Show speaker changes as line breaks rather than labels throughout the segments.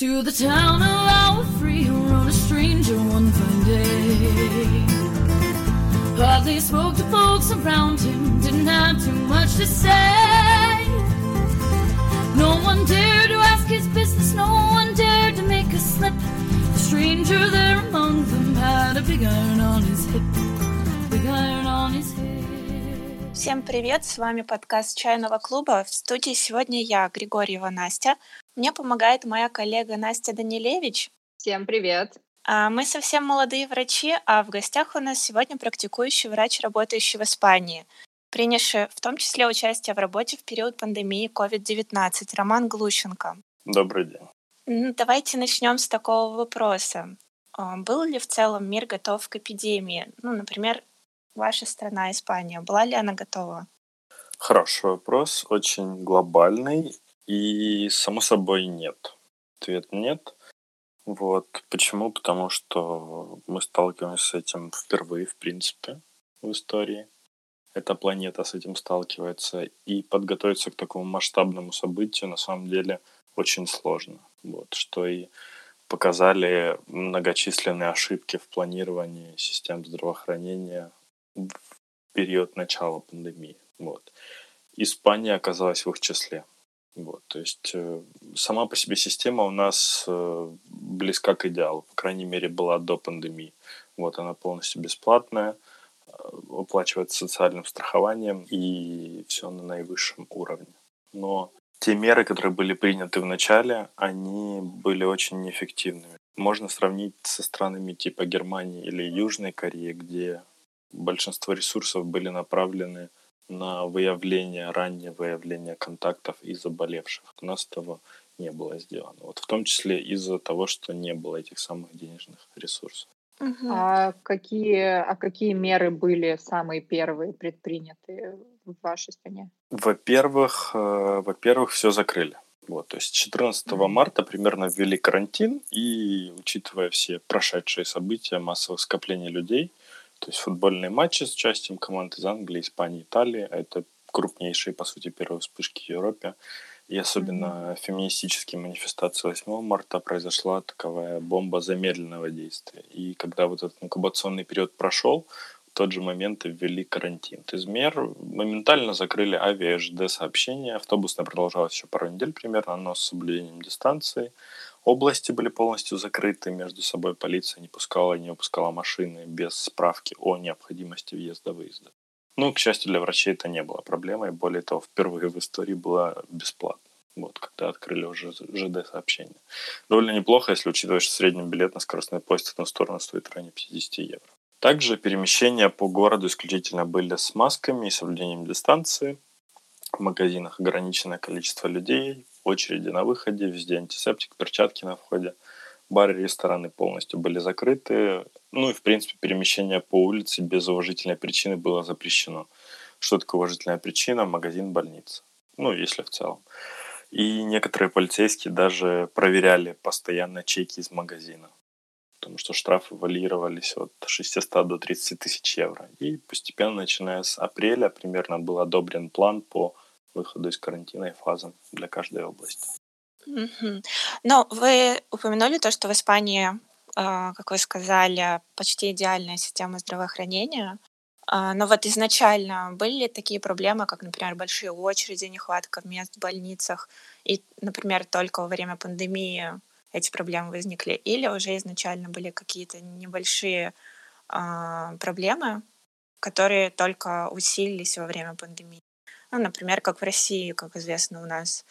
To the town of our free rode a stranger one fine day. Hardly spoke to folks around him, didn't have too much to say. No one dared to ask his business, no one dared to make a slip. The stranger there among them had a big iron on his hip, big iron on his hip.
Всем привет, с вами подкаст Чайного клуба. В студии сегодня я, Григорьева Настя. Мне помогает моя коллега Настя Данилевич.
Всем привет.
А, Мы совсем молодые врачи, а в гостях у нас сегодня практикующий врач, работающий в Испании, принявший в том числе участие в работе в период пандемии COVID-19, Роман Глущенко.
Добрый день.
Давайте начнем с такого вопроса. А, Был ли в целом мир готов к эпидемии? Ну, например, ваша страна, Испания, была ли она готова?
Хороший вопрос, очень глобальный, и, само собой, нет. Ответ нет. Вот. Почему? Потому что мы сталкиваемся с этим впервые, в принципе, в истории. Эта планета с этим сталкивается, и подготовиться к такому масштабному событию на самом деле очень сложно. Вот. Что и показали многочисленные ошибки в планировании систем здравоохранения в период начала пандемии. Вот. Испания оказалась в их числе. Вот, то есть э, сама по себе система у нас э, близка к идеалу, по крайней мере, была до пандемии. Вот, она полностью бесплатная, э, оплачивается социальным страхованием и все на наивысшем уровне. Но те меры, которые были приняты в начале, они были очень неэффективными. Можно сравнить со странами типа Германии или Южной Кореи, где большинство ресурсов были направлены на выявление, раннее выявление контактов и заболевших. У нас этого не было сделано. Вот в том числе из-за того, что не было этих самых денежных ресурсов.
Мгм.
А какие, а какие меры были самые первые предприняты в вашей стране?
Во-первых, э, во-первых, все закрыли. Вот, то есть 14
Мгм.
марта примерно ввели карантин, и учитывая все прошедшие события, массовых скоплений людей, то есть футбольные матчи с участием команд из Англии, Испании, Италии, а это крупнейшие, по сути, первые вспышки в Европе, и особенно феминистические манифестации 8 марта произошла таковая бомба замедленного действия. И когда вот этот инкубационный период прошел, в тот же момент и ввели карантин. Из мер моментально закрыли авиа ЖД сообщения. Автобусно продолжалось еще пару недель примерно, но с соблюдением дистанции. Области были полностью закрыты, между собой полиция не пускала и не выпускала машины без справки о необходимости въезда-выезда. Ну, к счастью, для врачей это не было проблемой. Более того, впервые в истории было бесплатно. Вот, когда открыли уже ЖД-сообщение. Довольно неплохо, если учитывать, что средний билет на скоростной поезд в одну сторону стоит районе 50 евро. Также перемещения по городу исключительно были с масками и соблюдением дистанции. В магазинах ограниченное количество людей, очереди на выходе, везде антисептик, перчатки на входе. Бары рестораны полностью были закрыты. Ну и, в принципе, перемещение по улице без уважительной причины было запрещено. Что такое уважительная причина? Магазин, больница. Ну, если в целом. И некоторые полицейские даже проверяли постоянно чеки из магазина. Потому что штрафы варьировались от 600 до 30 тысяч евро. И постепенно, начиная с апреля, примерно был одобрен план по выходу из карантина и фазам для каждой области.
Но вы упомянули то, что в Испании, а, как вы сказали, почти идеальная система здравоохранения. А, Но вот изначально были ли такие проблемы, как, например, большие очереди, нехватка мест в больницах, и, например, только во время пандемии эти проблемы возникли, или уже изначально были какие-то небольшие а, проблемы, которые только усилились во время пандемии? Ну, например, как в России, как известно у нас,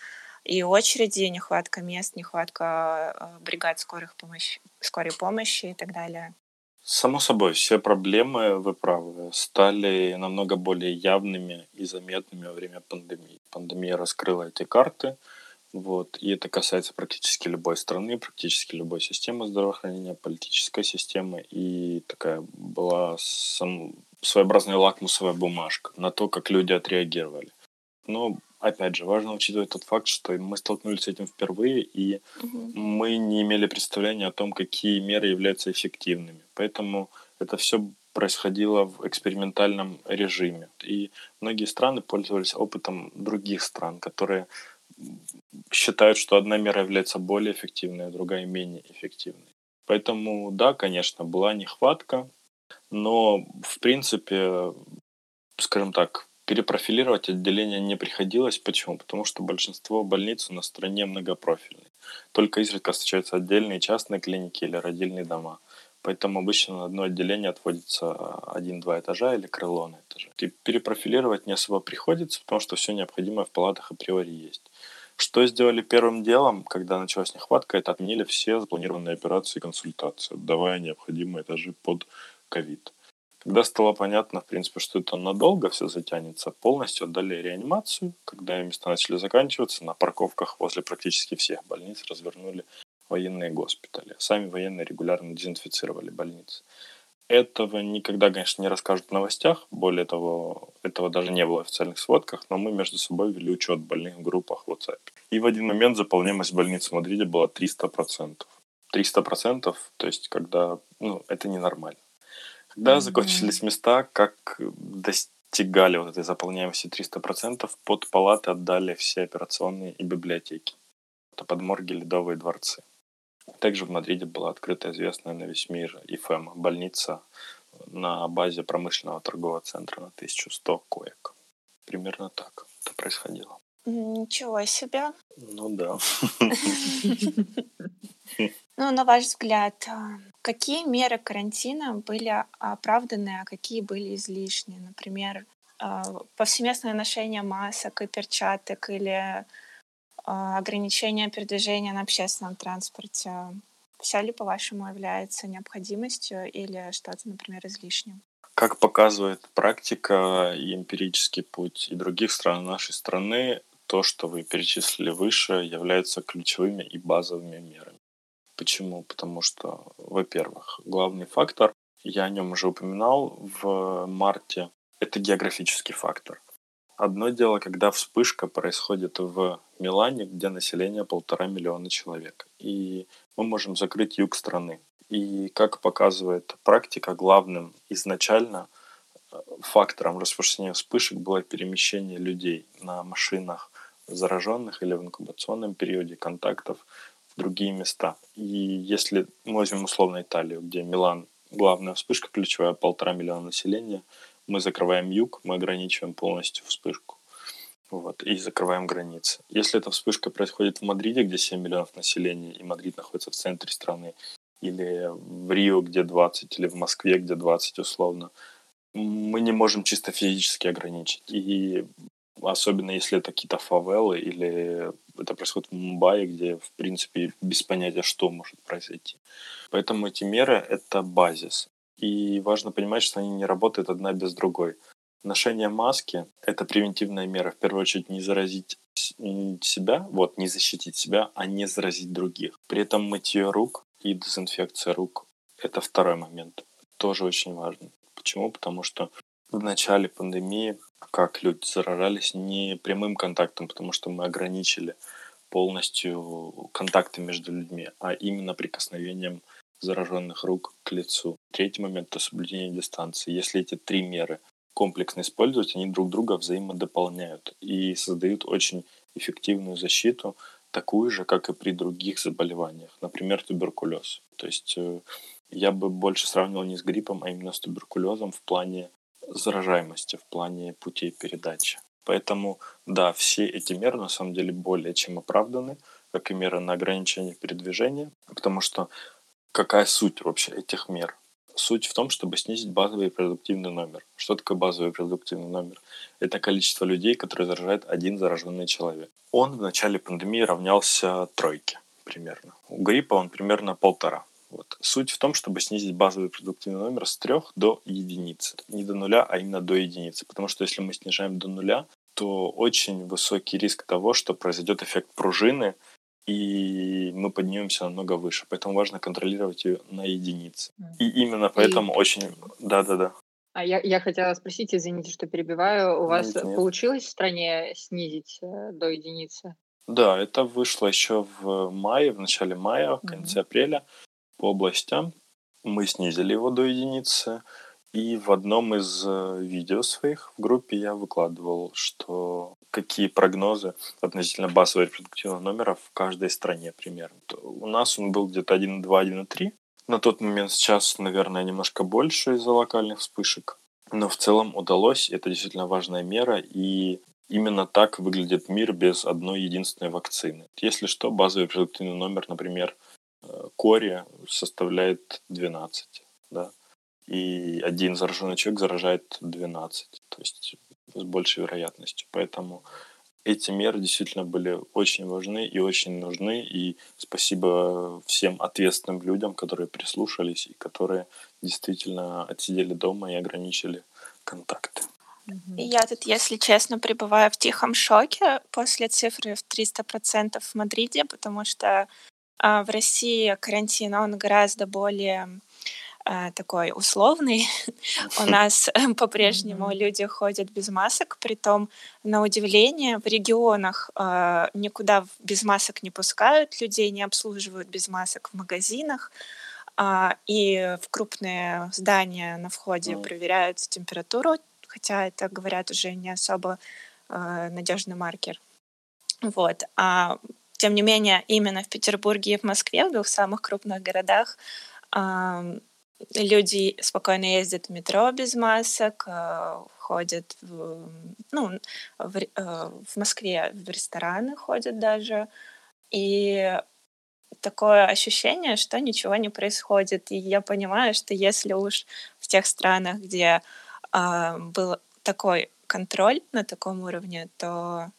и очереди, нехватка мест, нехватка э, бригад скорых помощи, скорой помощи и так далее.
Само собой, все проблемы, вы правы, стали намного более явными и заметными во время пандемии. Пандемия раскрыла эти карты, вот, и это касается практически любой страны, практически любой системы здравоохранения, политической системы, и такая была сам, своеобразная лакмусовая бумажка на то, как люди отреагировали. Но, опять же, важно учитывать тот факт, что мы столкнулись с этим впервые, и мы не имели представления о том, какие меры являются эффективными. Поэтому это все происходило в экспериментальном режиме. И многие страны пользовались опытом других стран, которые считают, что одна мера является более эффективной, а другая менее эффективной. Поэтому, да, конечно, была нехватка, но, в принципе, скажем так, перепрофилировать отделение не приходилось. Почему? Потому что большинство больниц у нас стране многопрофильные. Только изредка встречаются отдельные частные клиники или родильные дома. Поэтому обычно на одно отделение отводится один-два этажа или крыло на этаже. И перепрофилировать не особо приходится, потому что все необходимое в палатах априори есть. Что сделали первым делом, когда началась нехватка, это отменили все запланированные операции и консультации, давая необходимые этажи под ковид. Когда стало понятно, в принципе, что это надолго все затянется, полностью отдали реанимацию. Когда места начали заканчиваться, на парковках возле практически всех больниц развернули военные госпитали. Сами военные регулярно дезинфицировали больницы. Этого никогда, конечно, не расскажут в новостях. Более того, этого даже не было в официальных сводках, но мы между собой вели учет больных в группах в WhatsApp. И в один момент заполняемость больницы в Мадриде была 300%. 300%, то есть когда, ну, это ненормально. Когда mm-hmm. закончились места, как достигали вот этой заполняемости 300%, под палаты отдали все операционные и библиотеки. Это подморги, ледовые дворцы. Также в Мадриде была открыта известная на весь мир ИФЭМ, больница на базе промышленного торгового центра на 1100 коек. Примерно так это происходило.
Ничего себе.
Ну да.
Ну, на ваш взгляд, а, какие меры карантина были оправданы, а какие были излишни? Например, а, повсеместное ношение масок и перчаток или а, ограничение передвижения на общественном транспорте. Вся ли, по-вашему, является необходимостью или что-то, например, излишним?
Как показывает практика и эмпирический путь и других стран нашей страны, то, что вы перечислили выше, является ключевыми и базовыми мерами. Почему? Потому что, во-первых, главный фактор, я о нем уже упоминал в марте, это географический фактор. Одно дело, когда вспышка происходит в Милане, где население полтора миллиона человек, и мы можем закрыть юг страны. И как показывает практика, главным изначально э, фактором распространения вспышек было перемещение людей на машинах зараженных или в инкубационном периоде контактов в другие места. И если мы возьмем условно Италию, где Милан главная вспышка ключевая, полтора миллиона населения, мы закрываем юг, мы ограничиваем полностью вспышку. Вот, и закрываем границы. Если эта вспышка происходит в Мадриде, где 7 миллионов населения, и Мадрид находится в центре страны, или в Рио, где 20, или в Москве, где 20 условно, мы не можем чисто физически ограничить. И особенно если это какие-то фавелы или это происходит в Мумбаи, где, в принципе, без понятия, что может произойти. Поэтому эти меры — это базис. И важно понимать, что они не работают одна без другой. Ношение маски — это превентивная мера. В первую очередь не заразить себя, вот, не защитить себя, а не заразить других. При этом мытье рук и дезинфекция рук — это второй момент. Тоже очень важно. Почему? Потому что в начале пандемии как люди заражались не прямым контактом, потому что мы ограничили полностью контакты между людьми, а именно прикосновением зараженных рук к лицу. Третий момент – это соблюдение дистанции. Если эти три меры комплексно использовать, они друг друга взаимодополняют и создают очень эффективную защиту, такую же, как и при других заболеваниях, например, туберкулез. То есть э, я бы больше сравнивал не с гриппом, а именно с туберкулезом в плане заражаемости, в плане путей передачи. Поэтому, да, все эти меры на самом деле более чем оправданы, как и меры на ограничение передвижения, потому что какая суть вообще этих мер? Суть в том, чтобы снизить базовый продуктивный номер. Что такое базовый продуктивный номер? Это количество людей, которые заражает один зараженный человек. Он в начале пандемии равнялся тройке примерно. У гриппа он примерно полтора. Вот. Суть в том, чтобы снизить базовый продуктивный номер с трех до единицы. Не до нуля, а именно до единицы. Потому что если мы снижаем до нуля, то очень высокий риск того, что произойдет эффект пружины, и мы поднимемся намного выше. Поэтому важно контролировать ее на единице. И именно поэтому и... очень... Да-да-да.
А я, я хотела спросить, извините, что перебиваю, у вас нет, нет. получилось в стране снизить э, до единицы?
Да, это вышло еще в мае, в начале мая, в конце mm-hmm. апреля по областям. Мы снизили его до единицы. И в одном из э, видео своих в группе я выкладывал, что какие прогнозы относительно базового репродуктивного номера в каждой стране примерно. У нас он был где-то 1,2, 1,3. На тот момент сейчас, наверное, немножко больше из-за локальных вспышек. Но в целом удалось, это действительно важная мера, и именно так выглядит мир без одной единственной вакцины. Если что, базовый репродуктивный номер, например, Кори составляет 12, да, и один зараженный человек заражает 12, то есть с большей вероятностью. Поэтому эти меры действительно были очень важны и очень нужны. И спасибо всем ответственным людям, которые прислушались и которые действительно отсидели дома и ограничили контакты.
Я тут, если честно, пребываю в тихом шоке после цифры в 300% в Мадриде, потому что а, в России карантин, он гораздо более а, такой условный. У нас по-прежнему люди ходят без масок, притом, на удивление, в регионах а, никуда без масок не пускают, людей не обслуживают без масок в магазинах, а, и в крупные здания на входе проверяют температуру, хотя это, говорят, уже не особо надежный маркер. Вот. А тем не менее, именно в Петербурге и в Москве, в двух самых крупных городах, люди спокойно ездят в метро без масок, э, ходят в, ну, в, э, в Москве в рестораны ходят даже. И такое ощущение, что ничего не происходит. И я понимаю, что если уж в тех странах, где э, был такой контроль на таком уровне, то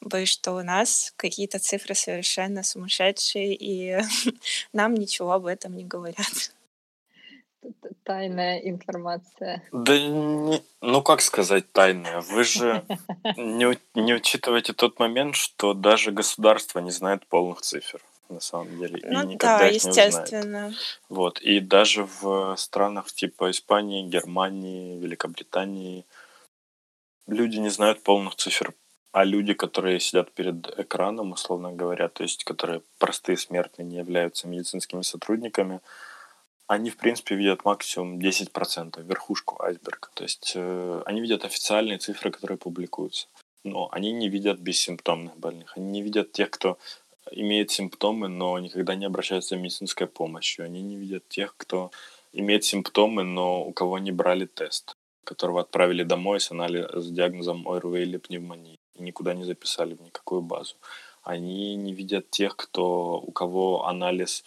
боюсь, что у нас какие-то цифры совершенно сумасшедшие, и нам ничего об этом не говорят
тайная информация.
Да не, ну как сказать тайная? Вы же не, не учитываете тот момент, что даже государство не знает полных цифр на самом деле.
Ну и никогда да, их естественно. Не
Вот. И даже в странах типа Испании, Германии, Великобритании люди не знают полных цифр. А люди, которые сидят перед экраном, условно говоря, то есть которые простые смертные, не являются медицинскими сотрудниками, они, в принципе, видят максимум 10%, верхушку айсберга. То есть э, они видят официальные цифры, которые публикуются. Но они не видят бессимптомных больных. Они не видят тех, кто имеет симптомы, но никогда не обращается за медицинской помощью. Они не видят тех, кто имеет симптомы, но у кого не брали тест, которого отправили домой с, анализ, с диагнозом ОРВИ или пневмонии никуда не записали в никакую базу. Они не видят тех, кто, у кого анализ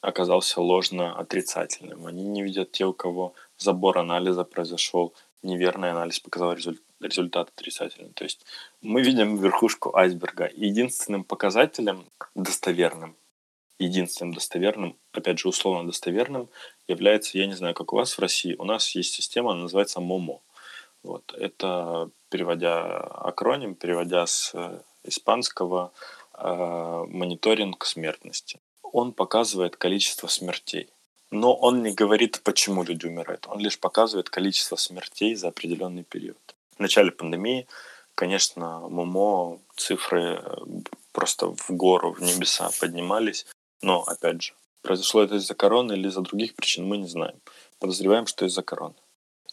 оказался ложно отрицательным. Они не видят те, у кого забор анализа произошел, неверный анализ показал результат отрицательный. То есть мы видим верхушку айсберга. Единственным показателем достоверным, единственным достоверным, опять же условно достоверным, является, я не знаю, как у вас в России, у нас есть система, она называется МОМО. Вот. Это, переводя акроним, переводя с э, испанского, э, мониторинг смертности он показывает количество смертей. Но он не говорит, почему люди умирают. Он лишь показывает количество смертей за определенный период. В начале пандемии, конечно, МОМО цифры э, просто в гору, в небеса поднимались. Но, опять же, произошло это из-за короны или из-за других причин, мы не знаем. Подозреваем, что из-за короны.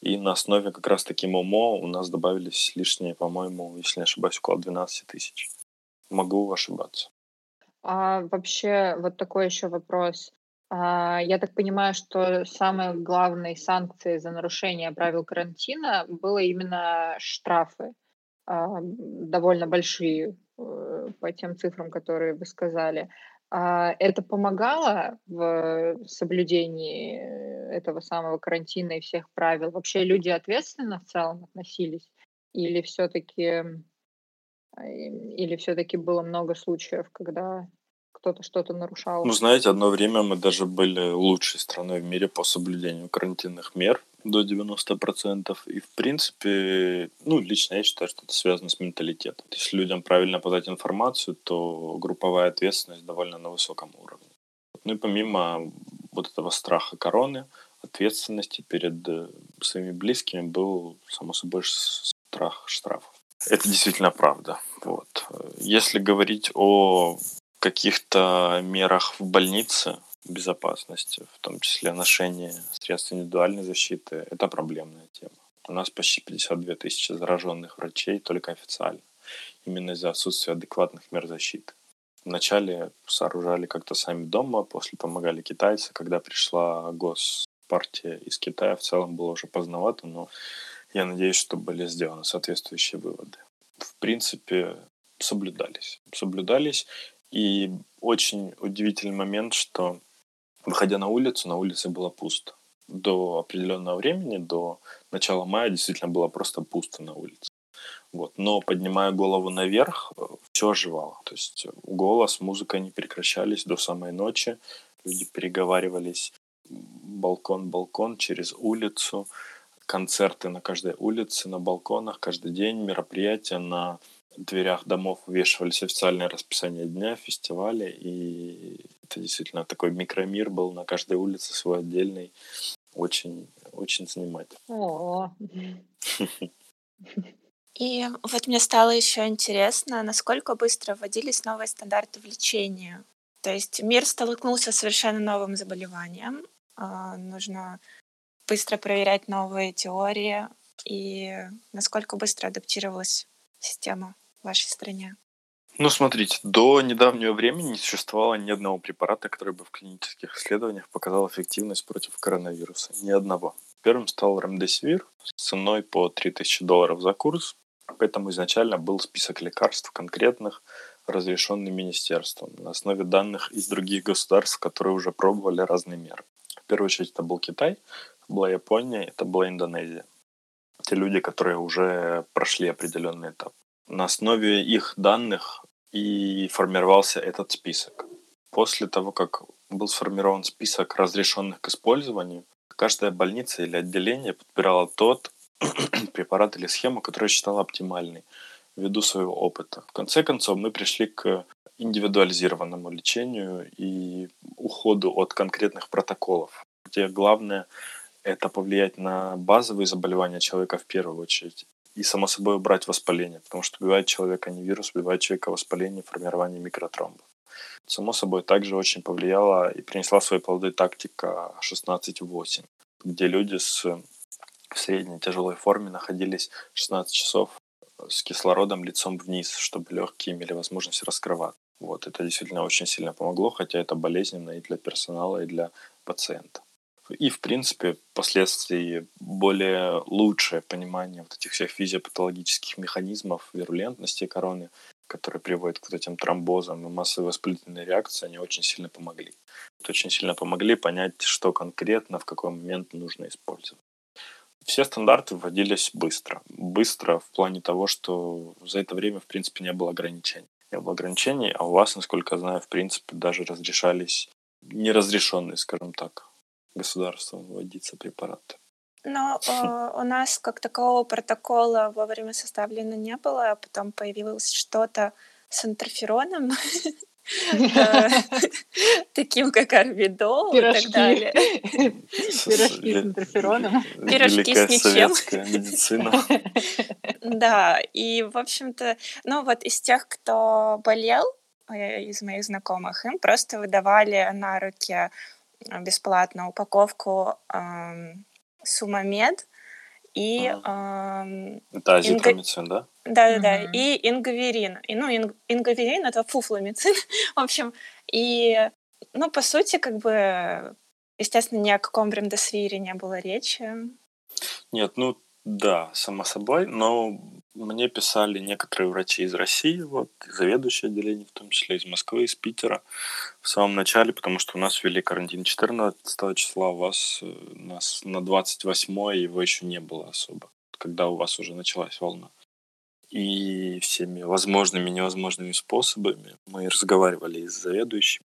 И на основе как раз-таки МОМО у нас добавились лишние, по-моему, если не ошибаюсь, около 12 тысяч. Могу ошибаться.
А вообще, вот такой еще вопрос. А, я так понимаю, что самой главной санкцией за нарушение правил карантина было именно штрафы, а, довольно большие э, по тем цифрам, которые вы сказали. А это помогало в соблюдении этого самого карантина и всех правил? Вообще люди ответственно в целом относились? Или все-таки или все-таки было много случаев, когда кто-то что-то нарушал?
Ну, знаете, одно время мы даже были лучшей страной в мире по соблюдению карантинных мер до 90%. И, в принципе, ну, лично я считаю, что это связано с менталитетом. Если людям правильно подать информацию, то групповая ответственность довольно на высоком уровне. Ну и помимо вот этого страха короны, ответственности перед э, своими близкими был, само собой, страх штрафов. Это действительно правда. Вот. Если говорить о каких-то мерах в больнице безопасности, в том числе ношение средств индивидуальной защиты, это проблемная тема. У нас почти 52 тысячи зараженных врачей только официально. именно из-за отсутствия адекватных мер защиты. Вначале сооружали как-то сами дома, после помогали китайцы. Когда пришла госпартия из Китая, в целом было уже поздновато, но я надеюсь, что были сделаны соответствующие выводы. В принципе, соблюдались. Соблюдались. И очень удивительный момент, что выходя на улицу, на улице было пусто. До определенного времени, до начала мая, действительно было просто пусто на улице. Вот. Но поднимая голову наверх, э, все оживало. То есть голос, музыка не прекращались до самой ночи. Люди переговаривались балкон, балкон через улицу, концерты на каждой улице, на балконах каждый день, мероприятия на дверях домов вешивались официальное расписание дня, фестивали, и это действительно такой микромир был на каждой улице свой отдельный, очень, очень занимательный.
О.
И вот мне стало еще интересно, насколько быстро вводились новые стандарты в лечении. То есть мир столкнулся с совершенно новым заболеванием. А, нужно быстро проверять новые теории. И насколько быстро адаптировалась система в вашей стране?
Ну, смотрите, до недавнего времени не существовало ни одного препарата, который бы в клинических исследованиях показал эффективность против коронавируса. Ни одного. Первым стал ремдесивир с ценой по 3000 долларов за курс. Поэтому изначально был список лекарств конкретных, разрешенный министерством, на основе данных из других государств, которые уже пробовали разные меры. В первую очередь это был Китай, была Япония, это была Индонезия. Те люди, которые уже прошли определенный этап. На основе их данных и формировался этот список. После того, как был сформирован список разрешенных к использованию, каждая больница или отделение подбирала тот препарат или схему, которую считала оптимальной ввиду своего опыта. В конце концов, мы пришли к индивидуализированному лечению и уходу от конкретных протоколов, где главное это повлиять на базовые заболевания человека в первую очередь и, само собой, убрать воспаление, потому что убивает человека не вирус, убивает человека воспаление, формирование микротромбов. Само собой, также очень повлияла и принесла свои плоды тактика 16-8, где люди с в средней тяжелой форме находились 16 часов с кислородом лицом вниз, чтобы легкие имели возможность раскрывать. Вот, это действительно очень сильно помогло, хотя это болезненно и для персонала, и для пациента и, в принципе, впоследствии более лучшее понимание вот этих всех физиопатологических механизмов вирулентности короны, которые приводят к вот этим тромбозам и массовой воспалительной реакции, они очень сильно помогли. Очень сильно помогли понять, что конкретно, в какой момент нужно использовать. Все стандарты вводились быстро. Быстро в плане того, что за это время, в принципе, не было ограничений. Не было ограничений, а у вас, насколько я знаю, в принципе, даже разрешались неразрешенные, скажем так, государством вводиться препараты.
Но э, у нас как такого протокола вовремя составлено не было, а потом появилось что-то с интерфероном, э, таким как орбидол и так далее.
Пирожки с интерфероном.
Пирожки с ничем.
медицина.
Да, и, в общем-то, ну вот из тех, кто болел, э, из моих знакомых, им просто выдавали на руки бесплатно упаковку эм, Сумамед и... Эм,
это азитромицин, инга...
да? Да-да-да, угу. и ингаверин. И, ну, ин... ингаверин — это фуфломицин, в общем. И, ну, по сути, как бы, естественно, ни о каком ремдесвире не было речи.
Нет, ну, да, само собой, но мне писали некоторые врачи из России, вот, заведующие отделений, в том числе из Москвы, из Питера, в самом начале, потому что у нас ввели карантин 14 числа, у вас э, нас на 28 его еще не было особо, когда у вас уже началась волна. И всеми возможными и невозможными способами мы разговаривали и с заведующим,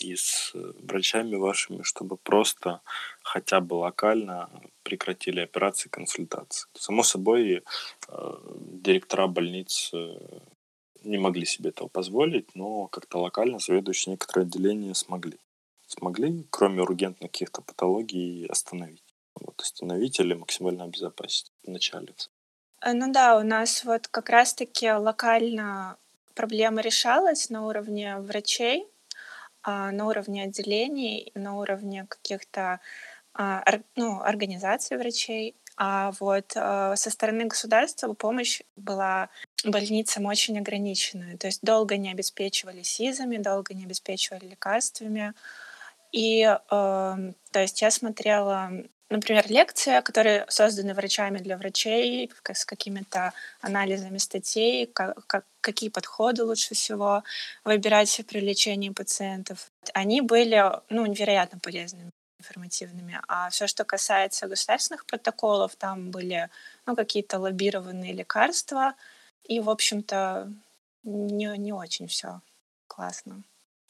и с э, врачами вашими, чтобы просто хотя бы локально прекратили операции, консультации. Само собой, э, директора больниц не могли себе этого позволить, но как-то локально заведующие некоторые отделения смогли. Смогли, кроме ургентных каких-то патологий, остановить. Вот, остановить или максимально обезопасить вначале.
Ну да, у нас вот как раз-таки локально проблема решалась на уровне врачей, а, на уровне отделений, на уровне каких-то а, ну, организаций врачей. А вот а, со стороны государства помощь была больницам очень ограниченную. То есть долго не обеспечивали СИЗами, долго не обеспечивали лекарствами. И, э, то есть я смотрела, например, лекции, которые созданы врачами для врачей, с какими-то анализами статей, как, как, какие подходы лучше всего выбирать при лечении пациентов. Они были, ну, невероятно полезными информативными. А все, что касается государственных протоколов, там были ну, какие-то лоббированные лекарства, и, в общем-то, не, не очень все классно.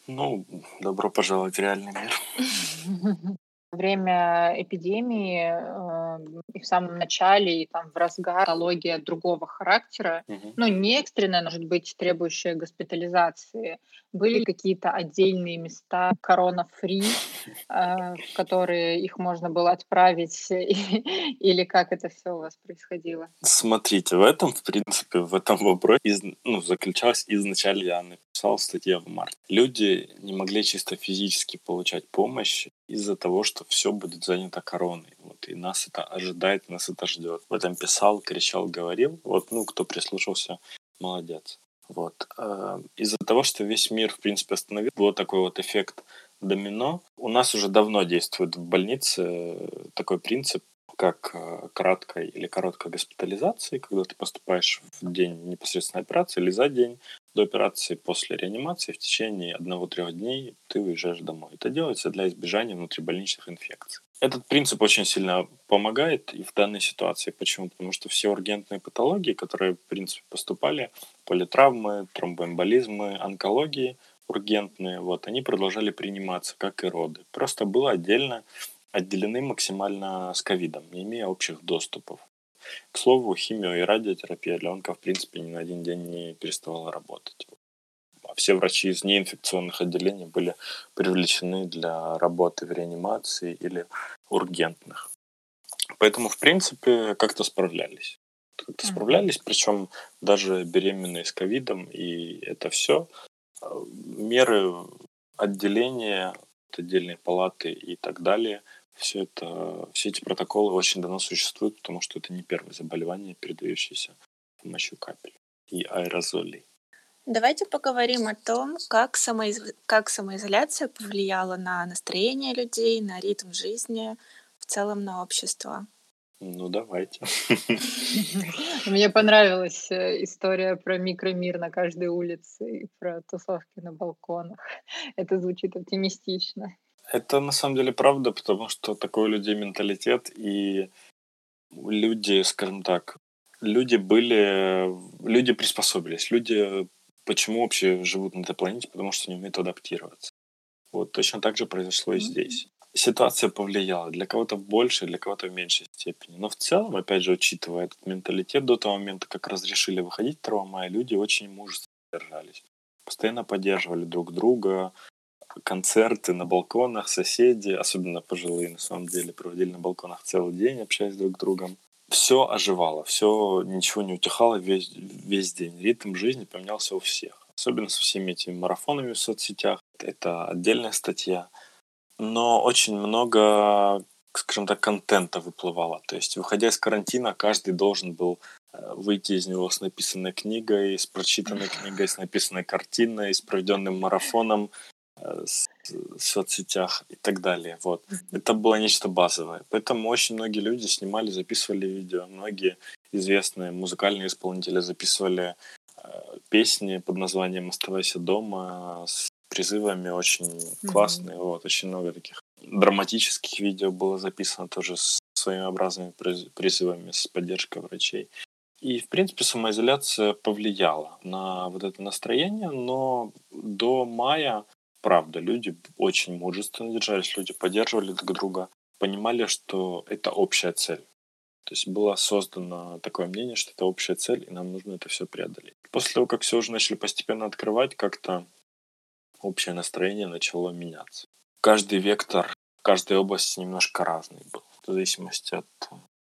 Ну, добро пожаловать в реальный мир.
время эпидемии э, и в самом начале, и там в разгар экология другого характера, угу. ну, не экстренная, может быть, требующая госпитализации, были какие-то отдельные места корона-фри, э, в которые их можно было отправить, или как это все у вас происходило?
Смотрите, в этом, в принципе, в этом вопросе из, ну, заключалось изначально, я написал статья в марте. Люди не могли чисто физически получать помощь из-за того, что все будет занято короной. Вот, и нас это ожидает, нас это ждет. В этом писал, кричал, говорил. Вот, ну, кто прислушался, молодец. Вот. Э, из-за того, что весь мир, в принципе, остановил, был такой вот эффект домино. У нас уже давно действует в больнице такой принцип, как э, краткой или короткой госпитализации, когда ты поступаешь в день непосредственной операции или за день до операции после реанимации в течение одного-трех дней ты уезжаешь домой. Это делается для избежания внутрибольничных инфекций. Этот принцип очень сильно помогает и в данной ситуации. Почему? Потому что все ургентные патологии, которые, в принципе, поступали, политравмы, тромбоэмболизмы, онкологии ургентные, вот, они продолжали приниматься, как и роды. Просто было отдельно отделены максимально с ковидом, не имея общих доступов. К слову, химио и радиотерапия для онко, в принципе, ни на один день не переставала работать. А все врачи из неинфекционных отделений были привлечены для работы в реанимации или ургентных. Поэтому, в принципе, как-то справлялись. Как-то справлялись, причем даже беременные с ковидом, и это все. А, меры отделения, отдельной палаты и так далее – все это, все эти протоколы очень давно существуют, потому что это не первое заболевание, передающееся с помощью капель и аэрозолей.
Давайте поговорим о том, как, самоиз... как самоизоляция повлияла на настроение людей, на ритм жизни, в целом на общество.
Ну, давайте.
Мне понравилась э, история про микромир на каждой улице и про тусовки на балконах. Это звучит оптимистично.
Это на самом деле правда, потому что такой у людей менталитет, и люди, скажем так, люди были, люди приспособились, люди почему вообще живут на этой планете, потому что не умеют адаптироваться. Вот точно так же произошло и здесь. Ситуация повлияла для кого-то в большей, для кого-то в меньшей степени. Но в целом, опять же, учитывая этот менталитет, до того момента, как разрешили выходить 2 мая, люди очень мужественно держались. Постоянно поддерживали друг друга, концерты на балконах, соседи, особенно пожилые, на самом деле, проводили на балконах целый день, общаясь друг с другом. Все оживало, все, ничего не утихало весь, весь день. Ритм жизни поменялся у всех. Особенно со всеми этими марафонами в соцсетях. Это отдельная статья. Но очень много, скажем так, контента выплывало. То есть, выходя из карантина, каждый должен был э, выйти из него с написанной книгой, с прочитанной книгой, с написанной картиной, с проведенным марафоном, соцсетях и так далее. Вот. Это было нечто базовое. Поэтому очень многие люди снимали, записывали видео. Многие известные музыкальные исполнители записывали э, песни под названием «Оставайся дома» с призывами очень mm-hmm. классные. Вот, очень много таких драматических видео было записано тоже с своеобразными призывами, с поддержкой врачей. И, в принципе, самоизоляция повлияла на вот это настроение, но до мая правда, люди очень мужественно держались, люди поддерживали друг друга, понимали, что это общая цель. То есть было создано такое мнение, что это общая цель, и нам нужно это все преодолеть. После того, как все уже начали постепенно открывать, как-то общее настроение начало меняться. Каждый вектор, каждой области немножко разный был, в зависимости от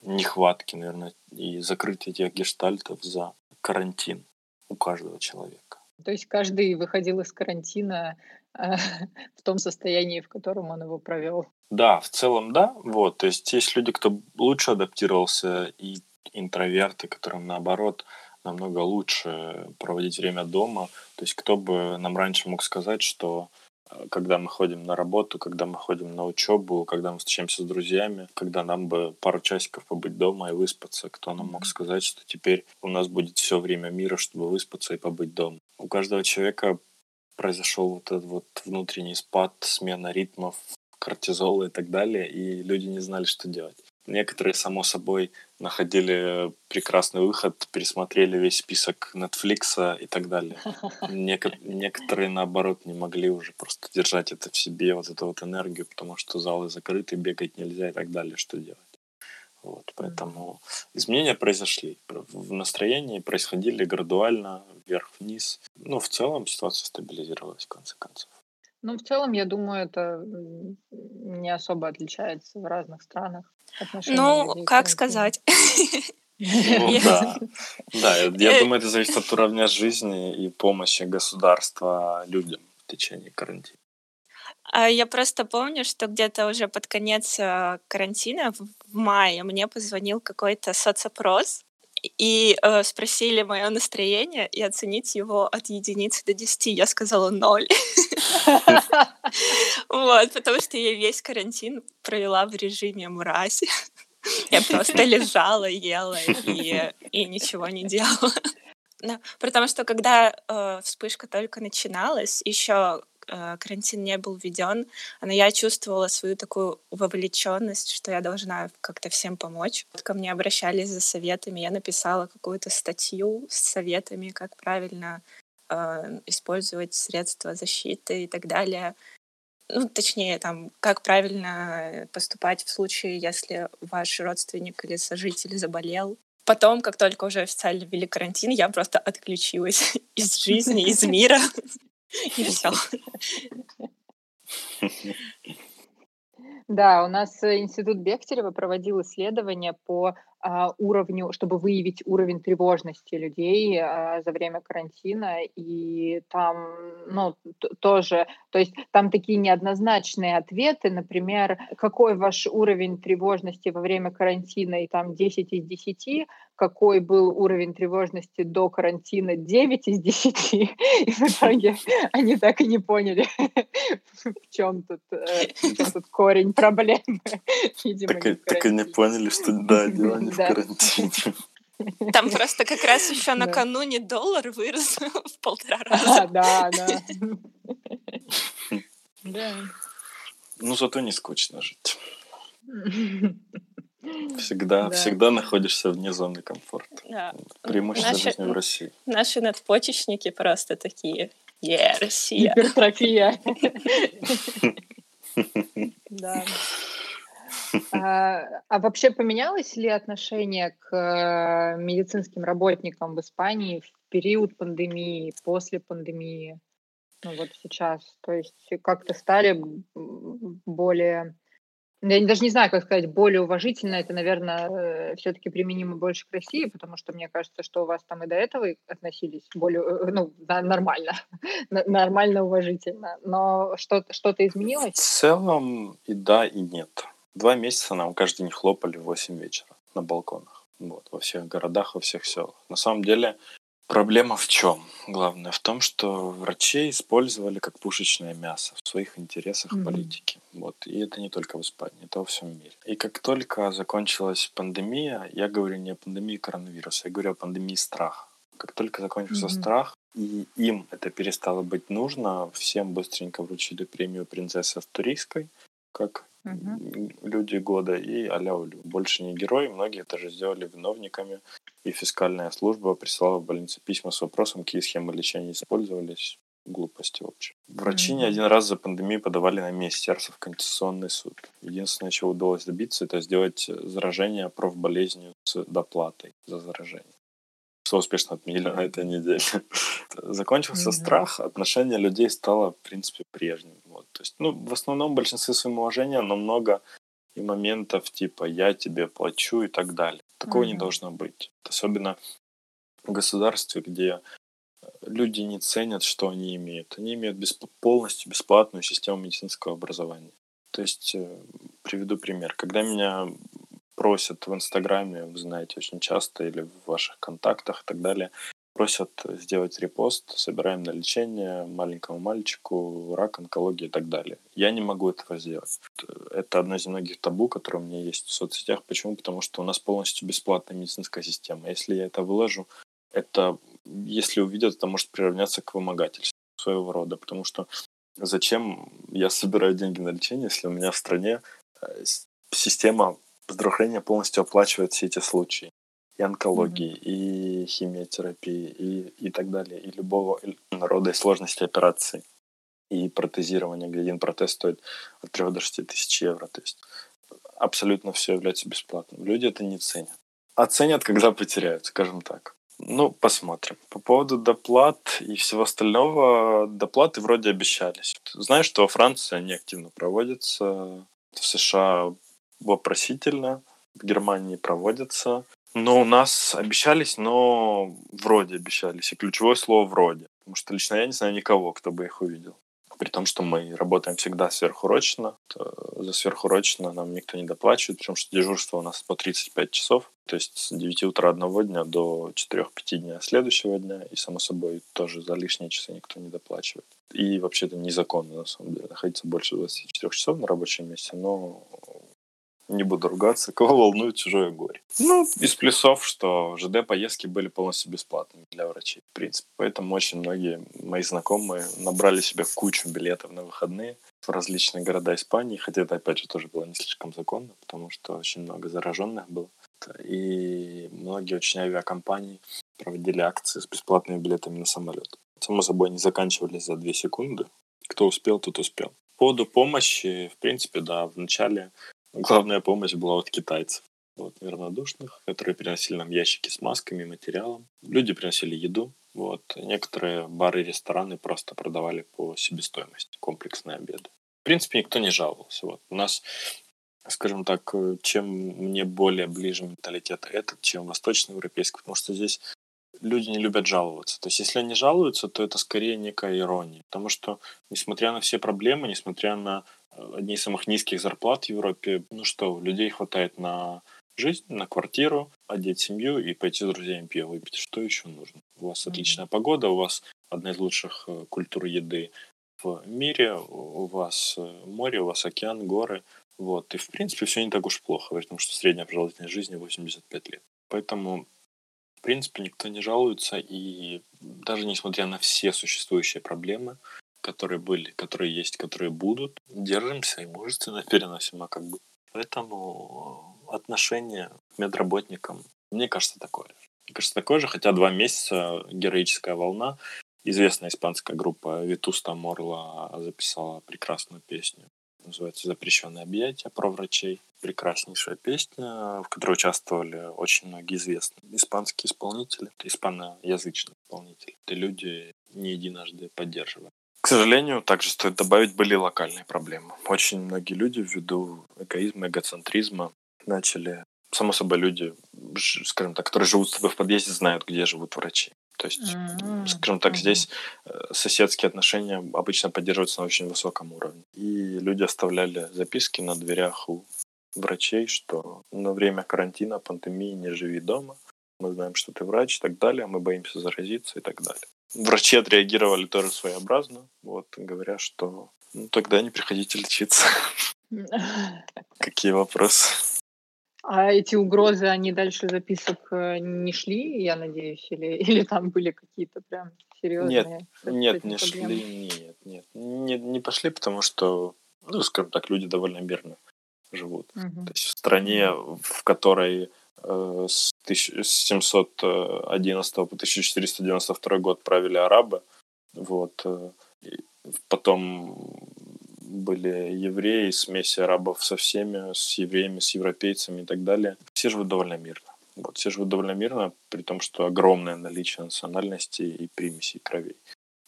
нехватки, наверное, и закрытия этих гештальтов за карантин у каждого человека.
То есть каждый выходил из карантина в том состоянии, в котором он его провел.
Да, в целом да. Вот, то есть есть люди, кто лучше адаптировался, и интроверты, которым наоборот намного лучше проводить время дома. То есть кто бы нам раньше мог сказать, что э, когда мы ходим на работу, когда мы ходим на учебу, когда мы встречаемся с друзьями, когда нам бы пару часиков побыть дома и выспаться, кто нам мог сказать, что теперь у нас будет все время мира, чтобы выспаться и побыть дома. У каждого человека произошел вот этот вот внутренний спад, смена ритмов, кортизола и так далее, и люди не знали, что делать. Некоторые, само собой, находили прекрасный выход, пересмотрели весь список Netflix и так далее. Нек- некоторые, наоборот, не могли уже просто держать это в себе, вот эту вот энергию, потому что залы закрыты, бегать нельзя и так далее, что делать. Вот, поэтому изменения произошли. В настроении происходили градуально, вверх-вниз. Ну, в целом ситуация стабилизировалась, в конце концов.
Ну, в целом, я думаю, это не особо отличается в разных странах.
Ну, как сказать?
Ну, да. Да, я думаю, это зависит от уровня жизни и помощи государства людям в течение карантина.
А я просто помню, что где-то уже под конец э, карантина в мае мне позвонил какой-то соцопрос, и э, спросили мое настроение и оценить его от единицы до десяти. Я сказала ноль. Вот, потому что я весь карантин провела в режиме мрази. Я просто лежала, ела и, и ничего не делала. Да, потому что когда э, вспышка только начиналась, еще карантин не был введен, но я чувствовала свою такую вовлеченность, что я должна как-то всем помочь. Ко мне обращались за советами, я написала какую-то статью с советами, как правильно э, использовать средства защиты и так далее. Ну, точнее, там, как правильно поступать в случае, если ваш родственник или сожитель заболел. Потом, как только уже официально ввели карантин, я просто отключилась из жизни, из мира. И все.
Да, у нас э, институт Бехтерева проводил исследования по а, уровню, чтобы выявить уровень тревожности людей а, за время карантина, и там, ну, тоже, то есть там такие неоднозначные ответы, например, какой ваш уровень тревожности во время карантина, и там 10 из 10, какой был уровень тревожности до карантина 9 из 10, и в итоге они так и не поняли, в чем тут, э, в чем тут корень проблемы.
Видимо, так, так и не поняли, что да, дело не в карантине.
Там просто как раз еще накануне доллар вырос в полтора раза.
Да, да. Да.
Ну, зато не скучно жить. Всегда, да. всегда находишься вне зоны комфорта. Да. Преимущество наши, жизни в России.
Наши надпочечники просто такие. Yeah, Россия.
Гипертрофия. Да. А, а вообще поменялось ли отношение к э, медицинским работникам в Испании в период пандемии, после пандемии? Ну вот сейчас, то есть как-то стали более я даже не знаю, как сказать, более уважительно. Это, наверное, э, все-таки применимо больше к России, потому что мне кажется, что у вас там и до этого относились более, э, ну, нормально, нормально, уважительно. Но что-то что изменилось?
В целом и да, и нет. Два месяца нам каждый день хлопали в 8 вечера на балконах. Вот, во всех городах, во всех селах. На самом деле, Проблема в чем? Главное в том, что врачей использовали как пушечное мясо в своих интересах mm-hmm. политики. Вот. И это не только в Испании, это во всем мире. И как только закончилась пандемия, я говорю не о пандемии коронавируса, я говорю о пандемии страха. Как только закончился mm-hmm. страх, и им это перестало быть нужно, всем быстренько вручили премию принцессы Астурийской, как угу. люди года, и аля Больше не герои, многие это же сделали виновниками и фискальная служба присылала в больницы письма с вопросом, какие схемы лечения использовались. Глупости, в общем. Врачи не один раз за пандемию подавали на министерство в Конституционный суд. Единственное, чего удалось добиться, это сделать заражение профболезнью с доплатой за заражение. Что успешно отменили на этой неделе. Закончился mm-hmm. страх, отношение людей стало, в принципе, прежним. Вот. То есть, ну, в основном большинстве своим уважения, но много и моментов типа «я тебе плачу» и так далее. Такого mm-hmm. не должно быть. Особенно в государстве, где э, люди не ценят, что они имеют. Они имеют бесп... полностью бесплатную систему медицинского образования. То есть, э, приведу пример. Когда меня просят в Инстаграме, вы знаете, очень часто, или в ваших контактах и так далее, просят сделать репост, собираем на лечение маленькому мальчику, рак, онкология и так далее. Я не могу этого сделать. Это одно из многих табу, которые у меня есть в соцсетях. Почему? Потому что у нас полностью бесплатная медицинская система. Если я это выложу, это, если увидят, это может приравняться к вымогательству своего рода. Потому что зачем я собираю деньги на лечение, если у меня в стране э, система здравоохранения полностью оплачивает все эти случаи и онкологии, mm-hmm. и химиотерапии, и, и так далее, и любого рода и сложности операции, и протезирования, где один протез стоит от 3 до 6 тысяч евро. То есть абсолютно все является бесплатным. Люди это не ценят. Оценят, когда потеряют, скажем так. Ну, посмотрим. По поводу доплат и всего остального, доплаты вроде обещались. Знаешь, что во Франции они активно проводятся, в США вопросительно, в Германии проводятся. Но у нас обещались, но вроде обещались. И ключевое слово «вроде». Потому что лично я не знаю никого, кто бы их увидел. При том, что мы работаем всегда сверхурочно. За сверхурочно нам никто не доплачивает. Причем, что дежурство у нас по 35 часов. То есть с 9 утра одного дня до 4-5 дня следующего дня. И, само собой, тоже за лишние часы никто не доплачивает. И вообще это незаконно, на самом деле, находиться больше 24 часов на рабочем месте. Но не буду ругаться, кого волнует чужое горе. Ну, из плюсов, что ЖД-поездки были полностью бесплатными для врачей, в принципе. Поэтому очень многие мои знакомые набрали себе кучу билетов на выходные в различные города Испании, хотя это, опять же, тоже было не слишком законно, потому что очень много зараженных было. И многие очень авиакомпании проводили акции с бесплатными билетами на самолет. Само собой, они заканчивались за две секунды. Кто успел, тот успел. По поводу помощи, в принципе, да, в начале Главная помощь была от китайцев. Вот, неравнодушных, которые приносили нам ящики с масками, материалом. Люди приносили еду. Вот. Некоторые бары и рестораны просто продавали по себестоимости комплексные обеды. В принципе, никто не жаловался. Вот. У нас, скажем так, чем мне более ближе менталитет этот, чем восточноевропейский, потому что здесь люди не любят жаловаться. То есть, если они жалуются, то это скорее некая ирония. Потому что, несмотря на все проблемы, несмотря на одни из самых низких зарплат в Европе. Ну что, людей хватает на жизнь, на квартиру, одеть семью и пойти с друзьями пиво выпить. Что еще нужно? У вас отличная погода, у вас одна из лучших э, культур еды в мире, у вас э, море, у вас океан, горы. Вот. И, в принципе, все не так уж плохо, потому что средняя продолжительность жизни 85 лет. Поэтому, в принципе, никто не жалуется, и даже несмотря на все существующие проблемы, которые были, которые есть, которые будут, держимся и мужественно переносим, а как бы. Поэтому отношение к медработникам, мне кажется, такое. Мне кажется, такое же, хотя два месяца героическая волна. Известная испанская группа Витуста Морла записала прекрасную песню. Называется «Запрещенное объятие» про врачей. Прекраснейшая песня, в которой участвовали очень многие известные испанские исполнители, испаноязычные исполнители. Это люди не единожды поддерживали к сожалению, также стоит добавить, были локальные проблемы. Очень многие люди ввиду эгоизма, эгоцентризма начали... Само собой, люди, скажем так, которые живут с тобой в подъезде, знают, где живут врачи. То есть, mm-hmm. скажем так, mm-hmm. здесь э, соседские отношения обычно поддерживаются на очень высоком уровне. И люди оставляли записки на дверях у врачей, что на время карантина, пандемии не живи дома, мы знаем, что ты врач и так далее, мы боимся заразиться и так далее. Врачи отреагировали тоже своеобразно, вот, говоря, что ну, тогда не приходите лечиться. Какие вопросы?
А эти угрозы, они дальше записок э, не шли, я надеюсь, или, или там были какие-то прям серьезные?
Нет, нет, не проблемы? шли, нет, нет. Не, не пошли, потому что, ну, скажем так, люди довольно мирно живут. Угу. То есть в стране, в которой с 1711 по 1492 год правили арабы. Вот. Э, потом были евреи, смеси арабов со всеми, с евреями, с европейцами и так далее. Все живут довольно мирно. Вот, все живут довольно мирно, при том, что огромное наличие национальностей и примесей кровей.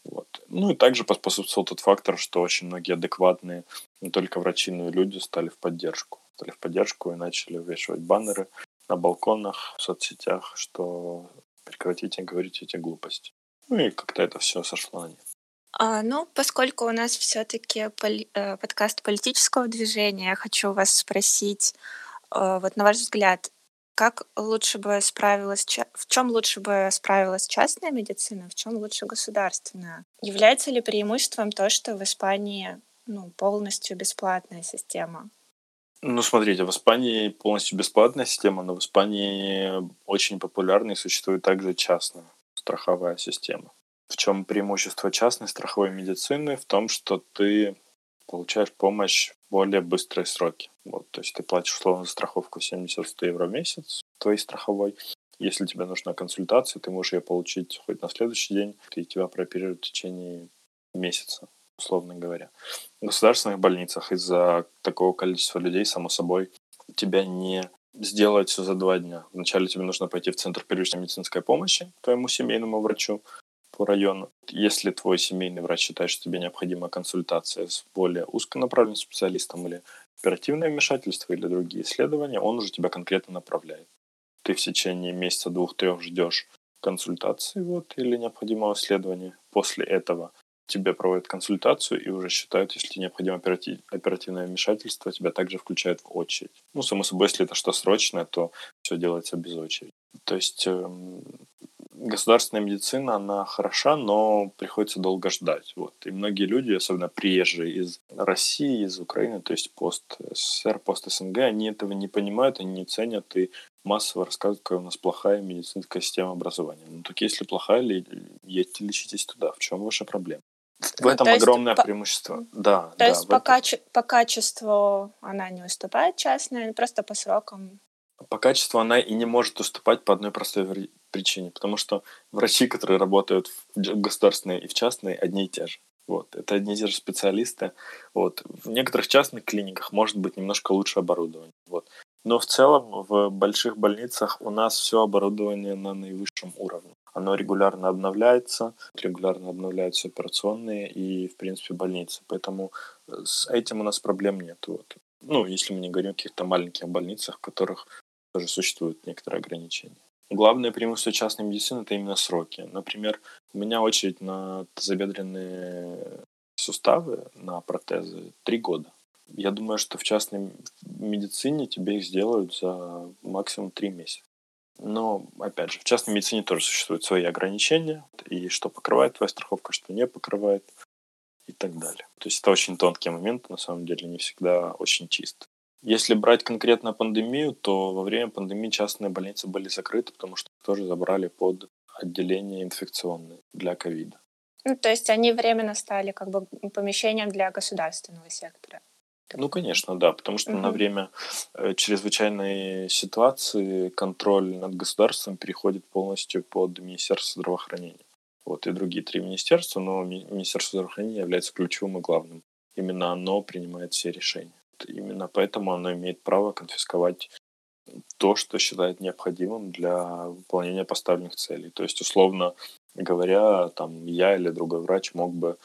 Вот. Ну и также поспособствовал тот фактор, что очень многие адекватные, не только врачи, но и люди стали в поддержку. Стали в поддержку и начали вешать баннеры на балконах, в соцсетях, что прекратите говорить эти глупости. Ну и как-то это все сошло на нет.
А, ну, поскольку у нас все-таки поли- э, подкаст политического движения, я хочу вас спросить, Э, вот на ваш взгляд, как лучше бы справилась, в чем лучше бы справилась частная медицина, в чем лучше государственная? Является ли преимуществом то, что в Испании ну, полностью бесплатная система?
Ну, смотрите, в Испании полностью бесплатная система, но в Испании очень популярна и существует также частная страховая система. В чем преимущество частной страховой медицины? В том, что ты получаешь помощь в более быстрые сроки. Вот, то есть ты платишь условно за страховку 70-100 евро в месяц твоей страховой. Если тебе нужна консультация, ты можешь ее получить хоть на следующий день, и тебя прооперируют в течение месяца условно говоря. Государственных больницах из-за такого количества людей, само собой, тебя не сделать все за два дня. Вначале тебе нужно пойти в центр первичной медицинской помощи твоему семейному врачу по району. Если твой семейный врач считает, что тебе необходима консультация с более узконаправленным специалистом или оперативное вмешательство или другие исследования, он уже тебя конкретно направляет. Ты в течение месяца, двух-трех ждешь консультации вот, или необходимого исследования. После этого тебе проводят консультацию и уже считают, если необходимо оператив, оперативное вмешательство, тебя также включают в очередь. Ну, само собой, если это что срочное, то все делается без очереди. То есть э, государственная медицина, она хороша, но приходится долго ждать. Вот. И многие люди, особенно приезжие из России, из Украины, то есть пост СССР, пост СНГ, они этого не понимают, они не ценят и массово рассказывают, какая у нас плохая медицинская система образования. Ну так если плохая, едьте лечитесь туда. В чем ваша проблема? В этом то огромное есть, преимущество. По... Да.
То
да,
есть по, каче... по качеству она не уступает частной, просто по срокам.
По качеству она и не может уступать по одной простой причине, потому что врачи, которые работают в государственной и в частной, одни и те же. Вот, это одни и те же специалисты. Вот. В некоторых частных клиниках может быть немножко лучше оборудование. Вот. Но в целом в больших больницах у нас все оборудование на наивысшем уровне. Оно регулярно обновляется, регулярно обновляются операционные и, в принципе, больницы. Поэтому э, с этим у нас проблем нет. Вот. Ну, если мы не говорим о каких-то маленьких больницах, в которых тоже существуют некоторые ограничения. Главное преимущество частной медицины – это именно сроки. Например, у меня очередь на тазобедренные суставы, на протезы три года. Я думаю, что в частной медицине тебе их сделают за максимум три месяца. Но, опять же, в частной медицине тоже существуют свои ограничения, и что покрывает твоя страховка, что не покрывает, и так далее. То есть это очень тонкий момент, на самом деле, не всегда очень чист. Если брать конкретно пандемию, то во время пандемии частные больницы были закрыты, потому что тоже забрали под отделение инфекционное для ковида.
Ну, то есть они временно стали как бы помещением для государственного сектора.
Ну, конечно, да, потому что угу. на время э, чрезвычайной ситуации контроль над государством переходит полностью под Министерство здравоохранения. Вот и другие три министерства, но Министерство здравоохранения является ключевым и главным. Именно оно принимает все решения. Именно поэтому оно имеет право конфисковать то, что считает необходимым для выполнения поставленных целей. То есть, условно говоря, там я или другой врач мог бы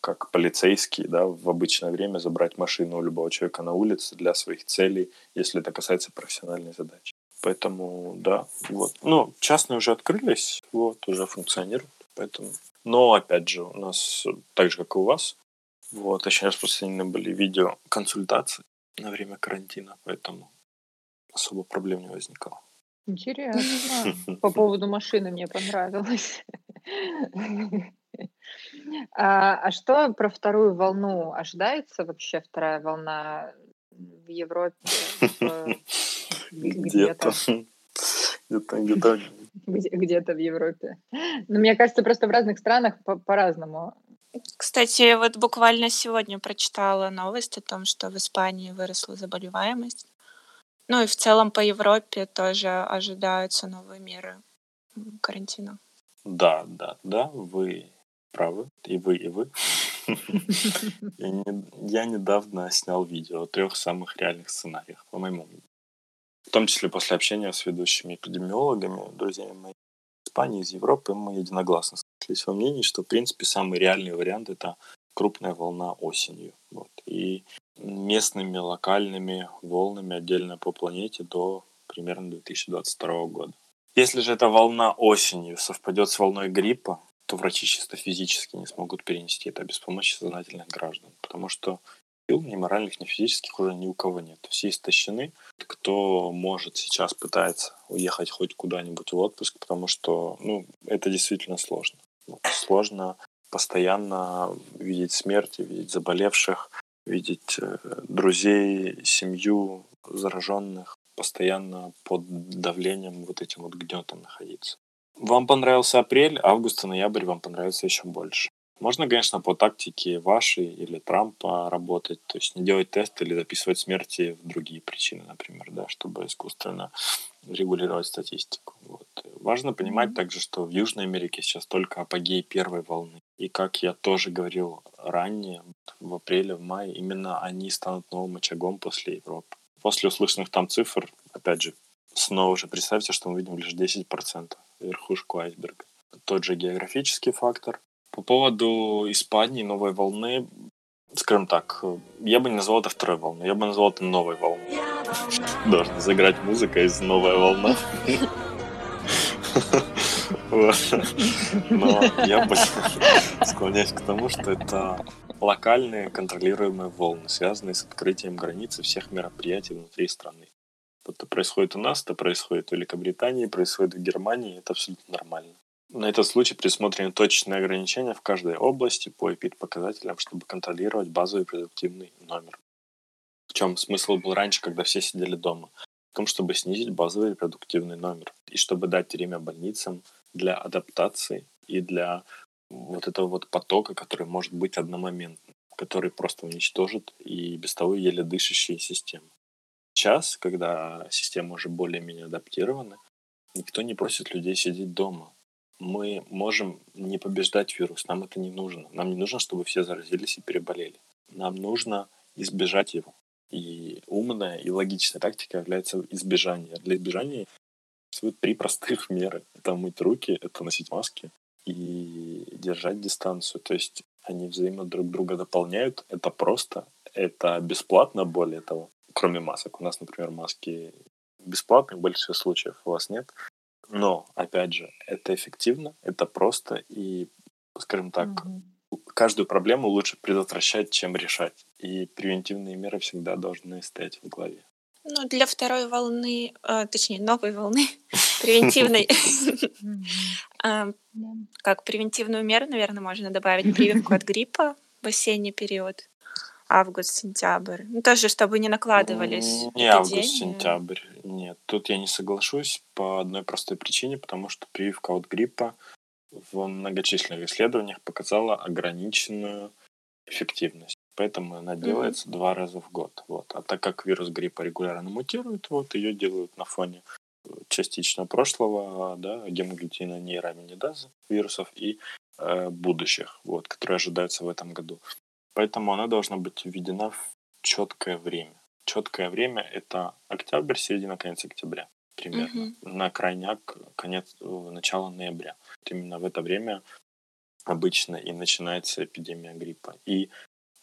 как полицейский, да, в обычное время забрать машину у любого человека на улице для своих целей, если это касается профессиональной задачи. Поэтому, да, вот. Ну, частные уже открылись, вот, уже функционируют, поэтому... Но, опять же, у нас, так же, как и у вас, вот, очень распространены были видеоконсультации на время карантина, поэтому особо проблем не возникало.
Интересно. По поводу машины мне понравилось. А, а что про вторую волну? Ожидается вообще вторая волна в Европе?
Где-то. Где-то, где-то.
Где-то в Европе. Но ну, мне кажется, просто в разных странах по-разному.
Кстати, вот буквально сегодня прочитала новость о том, что в Испании выросла заболеваемость. Ну и в целом по Европе тоже ожидаются новые меры карантина.
Да, да, да, вы правы. И вы, и вы. Я недавно снял видео о трех самых реальных сценариях, по моему мнению. В том числе после общения с ведущими эпидемиологами, друзьями моими из Испании, из Европы, мы единогласно сошлись во мнении, что, в принципе, самый реальный вариант — это крупная волна осенью. Вот. И местными локальными волнами отдельно по планете до примерно 2022 года. Если же эта волна осенью совпадет с волной гриппа, то врачи чисто физически не смогут перенести это без помощи сознательных граждан. Потому что сил, ни моральных, ни физических уже ни у кого нет. Все истощены. Кто может сейчас пытается уехать хоть куда-нибудь в отпуск, потому что ну, это действительно сложно. Сложно постоянно видеть смерти, видеть заболевших, видеть э, друзей, семью зараженных, постоянно под давлением вот этим вот гнетом находиться. Вам понравился апрель, август и ноябрь вам понравится еще больше. Можно, конечно, по тактике вашей или Трампа работать, то есть не делать тест или записывать смерти в другие причины, например, да, чтобы искусственно регулировать статистику. Вот. Важно понимать также, что в Южной Америке сейчас только апогей первой волны. И как я тоже говорил ранее, в апреле, в мае, именно они станут новым очагом после Европы. После услышанных там цифр, опять же, снова же представьте, что мы видим лишь 10% верхушку айсберга. Тот же географический фактор, по поводу Испании, новой волны, скажем так, я бы не назвал это второй волной, я бы назвал это новой волной. Должна заиграть музыка из «Новая волна». Но я бы склоняюсь к тому, что это локальные контролируемые волны, связанные с открытием границы всех мероприятий внутри страны. Это происходит у нас, это происходит в Великобритании, происходит в Германии, это абсолютно нормально. На этот случай предусмотрены точечные ограничения в каждой области по эпид-показателям, чтобы контролировать базовый продуктивный номер. В чем смысл был раньше, когда все сидели дома? В том, чтобы снизить базовый репродуктивный номер и чтобы дать время больницам для адаптации и для вот этого вот потока, который может быть одномоментным, который просто уничтожит и без того еле дышащие системы. Сейчас, когда система уже более-менее адаптирована, никто не просит людей сидеть дома мы можем не побеждать вирус, нам это не нужно. Нам не нужно, чтобы все заразились и переболели. Нам нужно избежать его. И умная и логичная тактика является избежание. Для избежания существует три простых меры. Это мыть руки, это носить маски и держать дистанцию. То есть они взаимно друг друга дополняют. Это просто, это бесплатно, более того, кроме масок. У нас, например, маски бесплатные в большинстве случаев, у вас нет. Но, опять же, это эффективно, это просто, и, скажем так, угу. каждую проблему лучше предотвращать, чем решать. И превентивные меры всегда должны стоять в главе.
Ну, для второй волны, э, точнее, новой волны, превентивной, а, как превентивную меру, наверное, можно добавить прививку от гриппа в осенний период август, сентябрь. Ну, тоже, чтобы не накладывались.
Не август, сентябрь. Нет, тут я не соглашусь по одной простой причине, потому что прививка от гриппа в многочисленных исследованиях показала ограниченную эффективность. Поэтому она делается mm-hmm. два раза в год. Вот. А так как вирус гриппа регулярно мутирует, вот ее делают на фоне частично прошлого, да, гемоглютина нейраминидаза вирусов и э, будущих, вот, которые ожидаются в этом году. Поэтому она должна быть введена в четкое время. Четкое время — это октябрь, середина, конец октября примерно. Угу. На крайняк конец, э, начало ноября. Вот именно в это время обычно и начинается эпидемия гриппа. И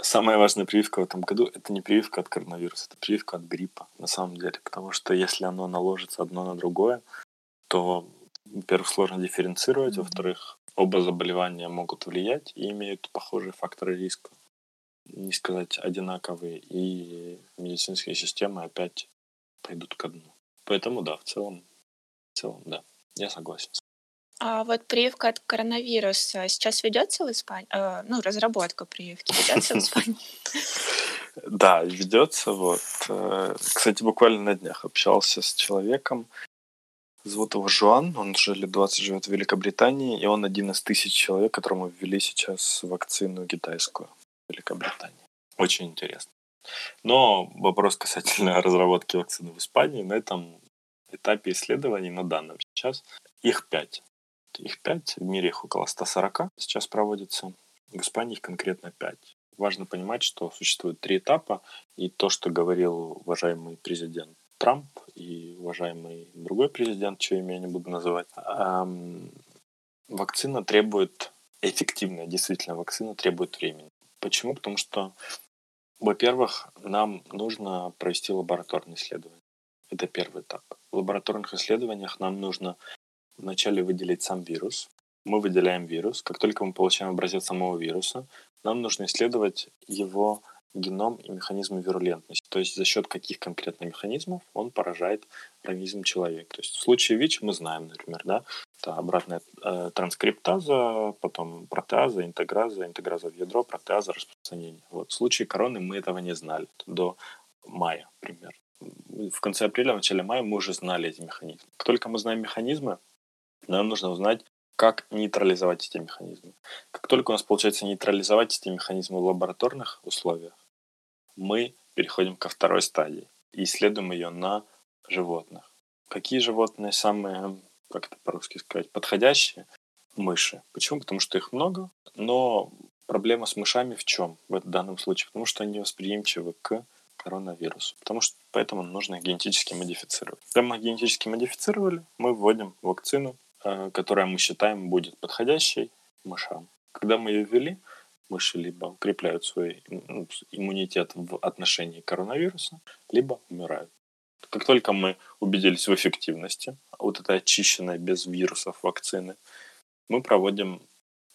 самая важная прививка в этом году — это не прививка от коронавируса, это прививка от гриппа на самом деле. Потому что если оно наложится одно на другое, то, во-первых, сложно дифференцировать, mm во-вторых, оба заболевания могут влиять и имеют похожие факторы риска не сказать, одинаковые, и медицинские системы опять пойдут ко дну. Поэтому да, в целом, в целом, да, я согласен.
А вот прививка от коронавируса сейчас ведется в Испании? Э, ну, разработка прививки ведется в Испании?
Да, ведется. Вот. Э, кстати, буквально на днях общался с человеком. Зовут его Жуан, он уже лет 20 живет в Великобритании, и он один из тысяч человек, которому ввели сейчас вакцину китайскую. Великобритании. Очень интересно. Но вопрос касательно разработки вакцины в Испании на этом этапе исследований на данном сейчас их пять. Их пять, в мире их около 140 сейчас проводится, в Испании их конкретно пять. Важно понимать, что существует три этапа, и то, что говорил уважаемый президент Трамп и уважаемый другой президент, чье имя я не буду называть, эм, вакцина требует, эффективная действительно вакцина требует времени. Почему? Потому что, во-первых, нам нужно провести лабораторные исследования. Это первый этап. В лабораторных исследованиях нам нужно вначале выделить сам вирус. Мы выделяем вирус. Как только мы получаем образец самого вируса, нам нужно исследовать его геном и механизмы вирулентности. То есть за счет каких конкретно механизмов он поражает организм человека. То есть в случае ВИЧ мы знаем, например, да, это обратная э, транскриптаза, потом протеаза, интеграза, интеграза в ядро, протеаза, распространение. Вот в случае короны мы этого не знали до мая, примерно. В конце апреля, в начале мая мы уже знали эти механизмы. Как только мы знаем механизмы, нам нужно узнать, как нейтрализовать эти механизмы. Как только у нас получается нейтрализовать эти механизмы в лабораторных условиях, мы переходим ко второй стадии и исследуем ее на животных. Какие животные самые, как это по-русски сказать, подходящие? Мыши. Почему? Потому что их много, но проблема с мышами в чем в данном случае? Потому что они восприимчивы к коронавирусу. Потому что поэтому нужно их генетически модифицировать. Когда мы генетически модифицировали, мы вводим вакцину, э, которая мы считаем будет подходящей мышам. Когда мы ее ввели, мыши либо укрепляют свой ну, иммунитет в отношении коронавируса, либо умирают. Как только мы убедились в эффективности вот этой очищенной без вирусов вакцины, мы проводим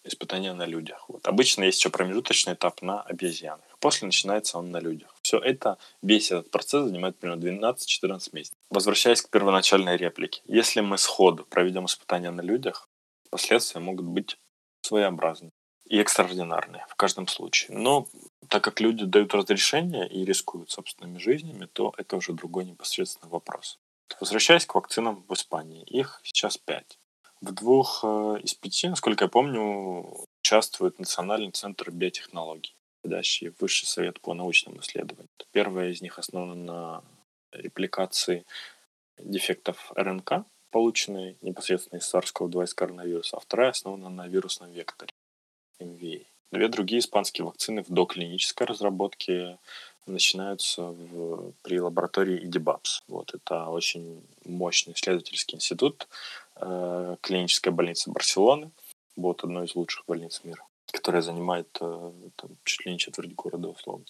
испытания на людях. Вот. Обычно есть еще промежуточный этап на обезьянах. После начинается он на людях. Все это, весь этот процесс занимает примерно 12-14 месяцев. Возвращаясь к первоначальной реплике. Если мы сходу проведем испытания на людях, последствия могут быть своеобразны и экстраординарные в каждом случае. Но так как люди дают разрешение и рискуют собственными жизнями, то это уже другой непосредственный вопрос. Возвращаясь к вакцинам в Испании, их сейчас пять. В двух э, из пяти, насколько я помню, участвует Национальный центр биотехнологий, в Высший совет по научным исследованиям. Первая из них основана на репликации дефектов РНК, полученной непосредственно из SARS-CoV-2 из коронавируса, а вторая основана на вирусном векторе. MVA. Две другие испанские вакцины в доклинической разработке начинаются в, при лаборатории IDBAPS. Вот, это очень мощный исследовательский институт э, клинической больницы Барселоны. Вот одной из лучших больниц мира, которая занимает э, там, чуть ли не четверть города, условно,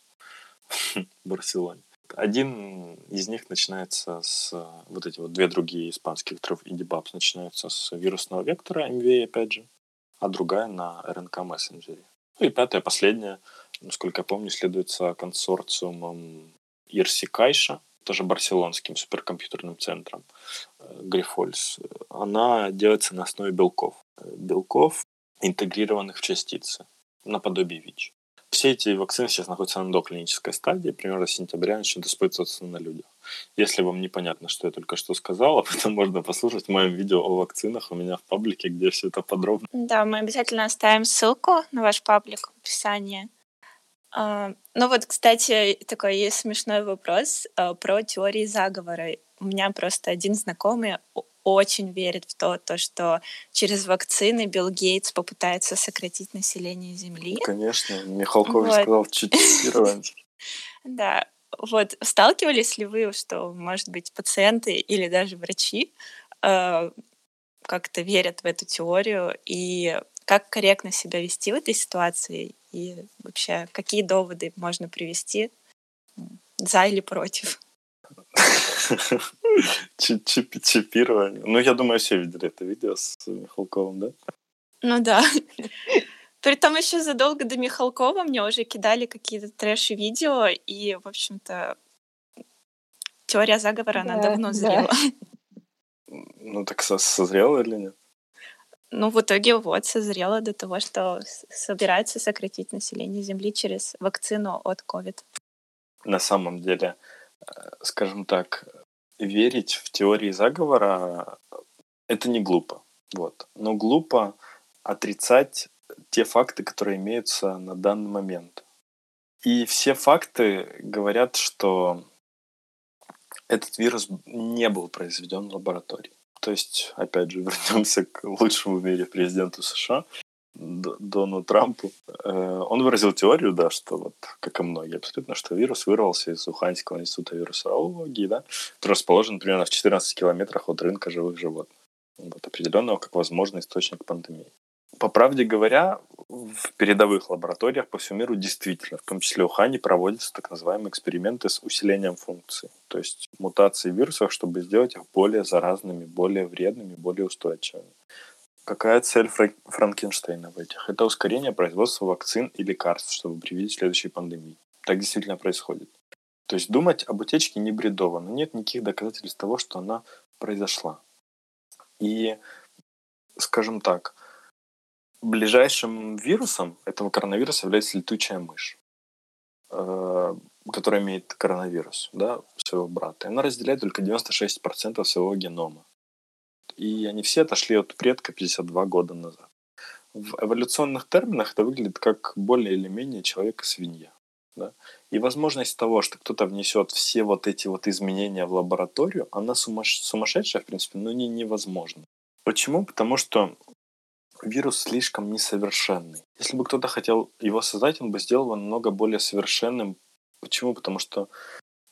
в Барселоне. Один из них начинается с... Вот эти вот две другие испанские векторов IDBAPS начинаются с вирусного вектора MVA, опять же, а другая на РНК-мессенджере. Ну и пятая, последняя, насколько я помню, следуется консорциумом Ирси Кайша, тоже барселонским суперкомпьютерным центром э, Грифольс. Она делается на основе белков. Белков, интегрированных в частицы, наподобие ВИЧ. Все эти вакцины сейчас находятся на доклинической стадии, примерно с сентября начнут испытываться на людях. Если вам непонятно, что я только что сказал, об этом можно послушать в моем видео о вакцинах у меня в паблике, где все это подробно.
Да, мы обязательно оставим ссылку на ваш паблик в описании. А, ну вот, кстати, такой есть смешной вопрос а, про теории заговора. У меня просто один знакомый очень верит в то, то, что через вакцины Билл Гейтс попытается сократить население Земли.
Конечно, Михалков вот. сказал чуть.
Да, вот сталкивались ли вы, что, может быть, пациенты или даже врачи э, как-то верят в эту теорию и как корректно себя вести в этой ситуации и вообще какие доводы можно привести за или против?
Чипирование. Ну, я думаю, все видели это видео с Михалковым, да?
Ну да. Притом еще задолго до Михалкова мне уже кидали какие-то трэш-видео, и, в общем-то, теория заговора, да, она давно зрела.
Ну так созрела или нет?
Ну, в итоге вот созрела до того, что собирается сократить население Земли через вакцину от COVID.
На самом деле, э, скажем так, верить в теории заговора — это не глупо. Вот. Но глупо отрицать те факты, которые имеются на данный момент. И все факты говорят, что этот вирус не был произведен в лаборатории. То есть, опять же, вернемся к лучшему в мире президенту США, Дону Трампу. Э, он выразил теорию, да, что вот, как и многие абсолютно, что вирус вырвался из Уханьского института вирусологии, да, который расположен примерно в 14 километрах от рынка живых животных, вот, определенного как возможный источник пандемии по правде говоря, в передовых лабораториях по всему миру действительно, в том числе в Ухане, проводятся так называемые эксперименты с усилением функций, то есть мутации вирусов, чтобы сделать их более заразными, более вредными, более устойчивыми. Какая цель Франкенштейна в этих? Это ускорение производства вакцин и лекарств, чтобы привить следующей пандемии. Так действительно происходит. То есть думать об утечке не бредово, но нет никаких доказательств того, что она произошла. И, скажем так, ближайшим вирусом этого коронавируса является летучая мышь, э, которая имеет коронавирус, да, своего брата. Она разделяет только 96% своего генома. И они все отошли от предка 52 года назад. В эволюционных терминах это выглядит как более или менее человек-свинья. Да? И возможность того, что кто-то внесет все вот эти вот изменения в лабораторию, она сумасш... сумасшедшая, в принципе, но не невозможна. Почему? Потому что вирус слишком несовершенный. Если бы кто-то хотел его создать, он бы сделал его намного более совершенным. Почему? Потому что,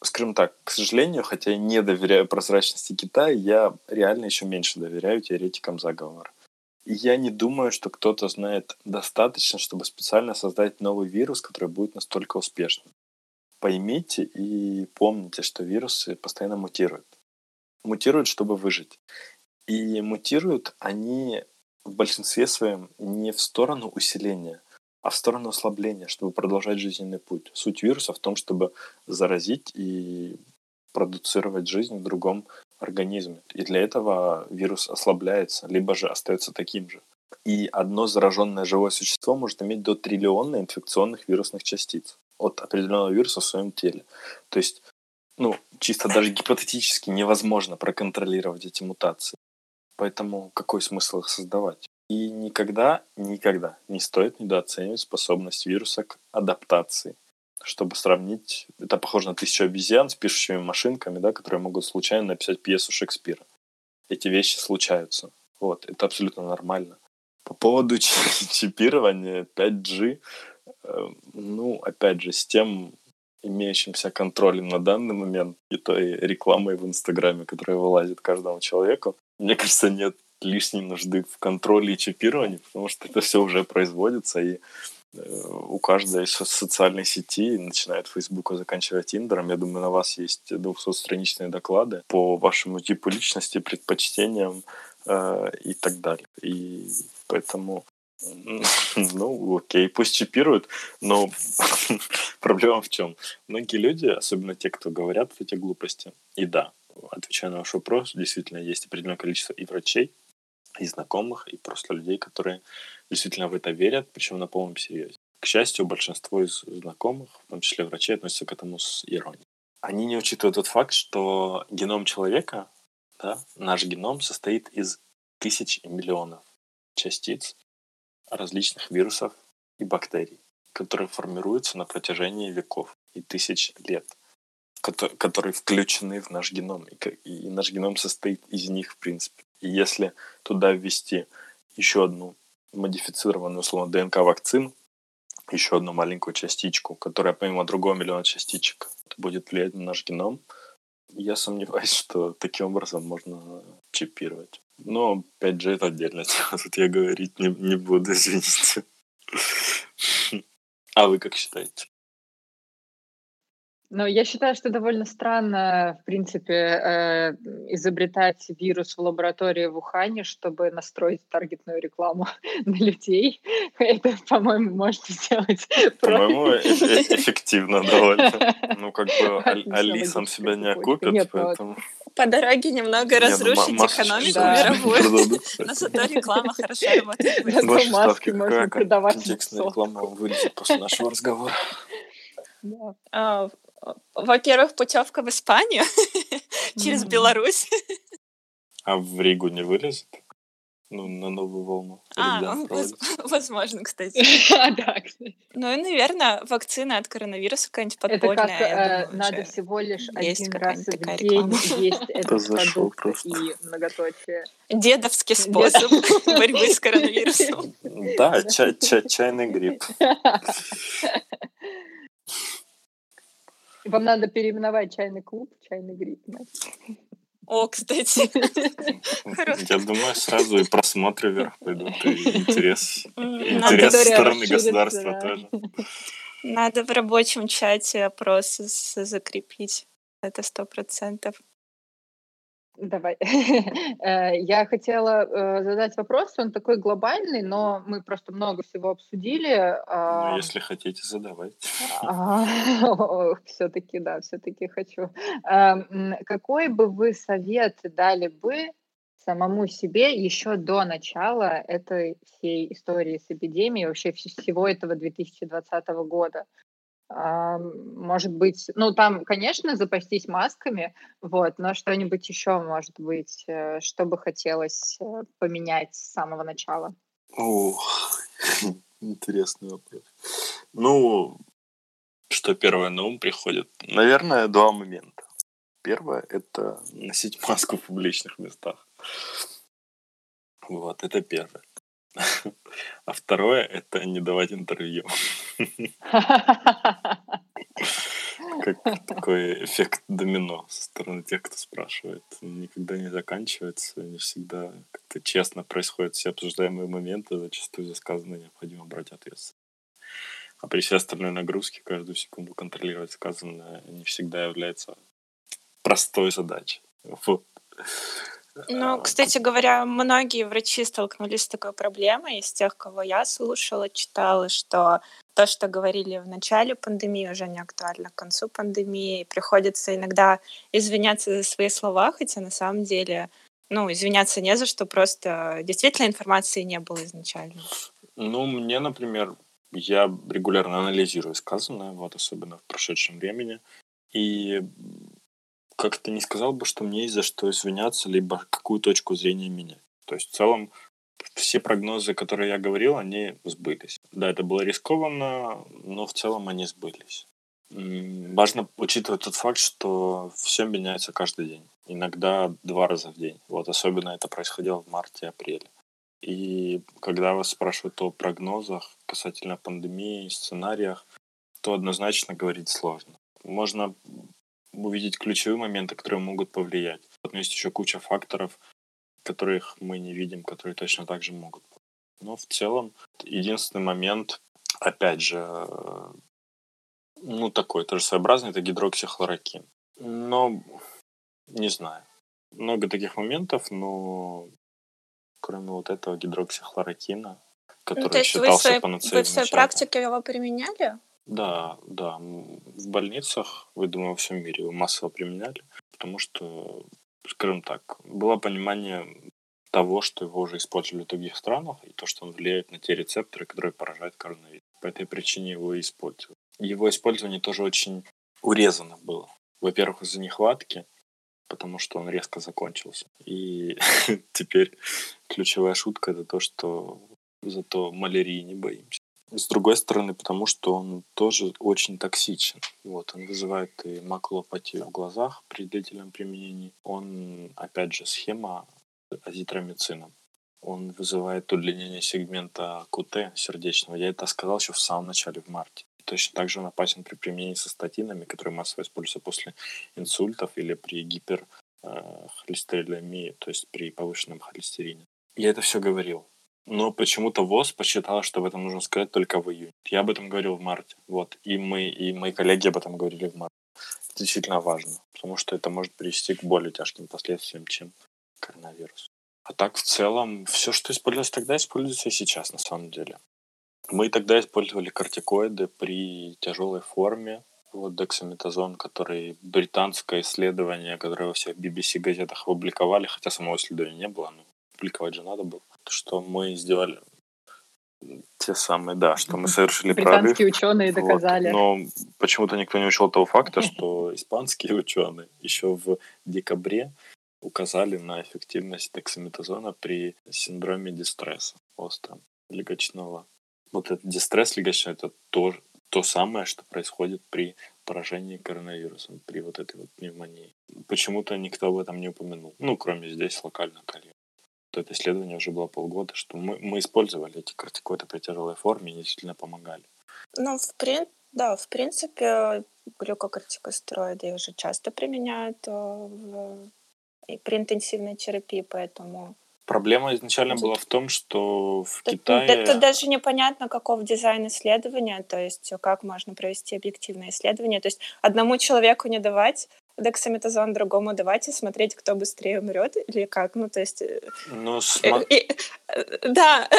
скажем так, к сожалению, хотя я не доверяю прозрачности Китая, я реально еще меньше доверяю теоретикам заговора. И я не думаю, что кто-то знает достаточно, чтобы специально создать новый вирус, который будет настолько успешным. Поймите и помните, что вирусы постоянно мутируют. Мутируют, чтобы выжить. И мутируют они в большинстве своем не в сторону усиления, а в сторону ослабления, чтобы продолжать жизненный путь. Суть вируса в том, чтобы заразить и продуцировать жизнь в другом организме. И для этого вирус ослабляется, либо же остается таким же. И одно зараженное живое существо может иметь до триллиона инфекционных вирусных частиц от определенного вируса в своем теле. То есть, ну, чисто даже гипотетически невозможно проконтролировать эти мутации. Поэтому какой смысл их создавать? И никогда, никогда не стоит недооценивать способность вируса к адаптации. Чтобы сравнить, это похоже на тысячу обезьян с пишущими машинками, да, которые могут случайно написать пьесу Шекспира. Эти вещи случаются. Вот, это абсолютно нормально. По поводу чипирования 5G, э, ну, опять же, с тем имеющимся контролем на данный момент и той рекламой в Инстаграме, которая вылазит каждому человеку, мне кажется, нет лишней нужды в контроле и чипировании, потому что это все уже производится, и э, у каждой социальной сети, начиная от Фейсбука, заканчивая Тиндером, я думаю, на вас есть 200-страничные доклады по вашему типу личности, предпочтениям э, и так далее. И поэтому ну, окей, пусть чипируют, но проблема в чем? Многие люди, особенно те, кто говорят эти глупости, и да, отвечая на ваш вопрос, действительно есть определенное количество и врачей, и знакомых, и просто людей, которые действительно в это верят, причем на полном серьезе. К счастью, большинство из знакомых, в том числе врачей, относятся к этому с иронией. Они не учитывают тот факт, что геном человека, да, наш геном состоит из тысяч и миллионов частиц различных вирусов и бактерий, которые формируются на протяжении веков и тысяч лет которые включены в наш геном. И наш геном состоит из них, в принципе. И если туда ввести еще одну модифицированную, условно, ДНК-вакцину, еще одну маленькую частичку, которая помимо другого миллиона частичек будет влиять на наш геном, я сомневаюсь, что таким образом можно чипировать. Но, опять же, это отдельно. Тут я говорить не, не буду, извините. А вы как считаете?
Но я считаю, что довольно странно, в принципе, э, изобретать вирус в лаборатории в Ухане, чтобы настроить таргетную рекламу на людей. Это, по-моему, можно сделать
По-моему, э- э- эффективно довольно. Ну, как бы Али сам себя не окупит, Нет, поэтому...
По дороге немного ну, разрушить экономику мировую, но зато реклама хорошо работает. Зато маски
можно продавать Контекстная реклама вылезет после нашего разговора.
Во-первых, путевка в Испанию через Беларусь.
А в Ригу не вылезет? Ну, на новую волну.
А, возможно, кстати.
А, да, кстати.
Ну и, наверное, вакцина от коронавируса какая-нибудь подпольная.
Это как э, надо всего лишь один раз в день есть этот продукт и многоточие.
Дедовский способ борьбы с коронавирусом.
Да, чайный гриб.
Вам надо переименовать чайный клуб чайный гриб.
О, кстати.
Я думаю, сразу и просмотры вверх пойдут, и интерес, интерес со стороны государства тоже.
Надо в рабочем чате опросы закрепить. Это сто процентов.
Давай. Э, я хотела э, задать вопрос, он такой глобальный, но мы просто много всего обсудили.
Ну, если хотите, задавайте.
Все-таки, да, все-таки хочу. Эм, какой бы вы совет дали бы самому себе еще до начала этой всей истории с эпидемией, вообще всего этого 2020 года? Может быть, ну там, конечно, запастись масками, вот, но что-нибудь еще, может быть, э, что бы хотелось э, поменять с самого начала?
Ох, интересный вопрос. Ну, что первое на ум приходит? Наверное, два момента. Первое — это носить маску в публичных местах. Вот, это первое. А второе — это не давать интервью. Как такой эффект домино со стороны тех, кто спрашивает. Никогда не заканчивается, не всегда как-то честно происходят все обсуждаемые моменты, зачастую за сказанное необходимо брать ответственность. А при всей остальной нагрузке каждую секунду контролировать сказанное не всегда является простой задачей. Вот.
Ну, а, кстати говоря, многие врачи столкнулись с такой проблемой. Из тех, кого я слушала, читала, что то, что говорили в начале пандемии, уже не актуально к концу пандемии. Приходится иногда извиняться за свои слова, хотя на самом деле, ну, извиняться не за что, просто действительно информации не было изначально.
Ну, мне, например, я регулярно анализирую сказанное, вот особенно в прошедшем времени, и как-то не сказал бы, что мне есть за что извиняться, либо какую точку зрения менять. То есть в целом все прогнозы, которые я говорил, они сбылись. Да, это было рискованно, но в целом они сбылись. Важно учитывать тот факт, что все меняется каждый день. Иногда два раза в день. Вот особенно это происходило в марте-апреле. И когда вас спрашивают о прогнозах касательно пандемии, сценариях, то однозначно говорить сложно. Можно увидеть ключевые моменты, которые могут повлиять. Но есть еще куча факторов, которых мы не видим, которые точно так же могут. Но в целом единственный момент, опять же, ну такой тоже своеобразный, это гидроксихлорокин. Но не знаю. Много таких моментов, но кроме вот этого гидроксихлорокина, который ну, то есть считался вы в своей,
Вы в своей практике его применяли?
Да, да. В больницах, вы, думаю, во всем мире его массово применяли, потому что, скажем так, было понимание того, что его уже использовали в других странах, и то, что он влияет на те рецепторы, которые поражают коронавирус. По этой причине его и использовали. Его использование тоже очень урезано было. Во-первых, из-за нехватки, потому что он резко закончился. И теперь ключевая шутка это то, что зато малярии не боимся. С другой стороны, потому что он тоже очень токсичен. Вот, он вызывает и макулопатию в глазах при длительном применении. Он, опять же, схема азитромицином. Он вызывает удлинение сегмента КУТ сердечного. Я это сказал еще в самом начале, в марте. Точно так же он опасен при применении со статинами, которые массово используются после инсультов или при гиперхолестеролемии, то есть при повышенном холестерине. Я это все говорил но почему-то ВОЗ посчитала, что об этом нужно сказать только в июне. Я об этом говорил в марте. Вот. И мы, и мои коллеги об этом говорили в марте. Это действительно важно, потому что это может привести к более тяжким последствиям, чем коронавирус. А так в целом все, что использовалось тогда, используется и сейчас на самом деле. Мы тогда использовали кортикоиды при тяжелой форме. Вот дексаметазон, который британское исследование, которое во всех BBC газетах опубликовали, хотя самого исследования не было, но публиковать же надо было что мы сделали те самые, да, что мы совершили
Британские прорыв. ученые доказали.
Но почему-то никто не учел того факта, что испанские ученые еще в декабре указали на эффективность дексаметазона при синдроме дистресса остром легочного. Вот этот дистресс легочной это то, то самое, что происходит при поражении коронавирусом, при вот этой вот пневмонии. Почему-то никто об этом не упомянул. Ну, кроме здесь локально Калья это исследование уже было полгода, что мы, мы использовали эти кортикоиды при тяжелой форме и действительно помогали.
Ну, в прин... да, в принципе, глюкокортикостероиды уже часто применяют э, в... при интенсивной терапии, поэтому
Проблема изначально была в том, что в Тут, Китае...
Это даже непонятно, каков дизайн исследования, то есть как можно провести объективное исследование. То есть одному человеку не давать дексаметазон другому давать и смотреть, кто быстрее умрет или как? Ну, то есть... э,
Ну,
э, и- э, Да,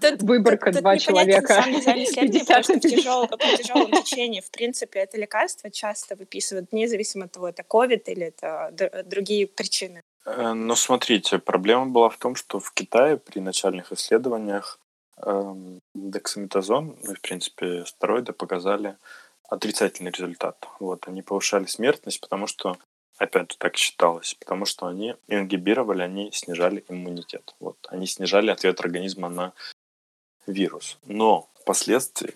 тут-
Выборка
тут
два
непонятен
человека. 50
потому что
на
в тяжелом, при тяжелом течении, в принципе, это лекарство часто выписывают, независимо от того, это ковид или это другие причины.
Ну, смотрите, проблема была в том, что в Китае при начальных исследованиях эм, дексаметазон, ну, и, в принципе, стероиды показали отрицательный результат. Вот, они повышали смертность, потому что, опять же, так считалось, потому что они ингибировали, они снижали иммунитет. Вот, они снижали ответ организма на вирус. Но впоследствии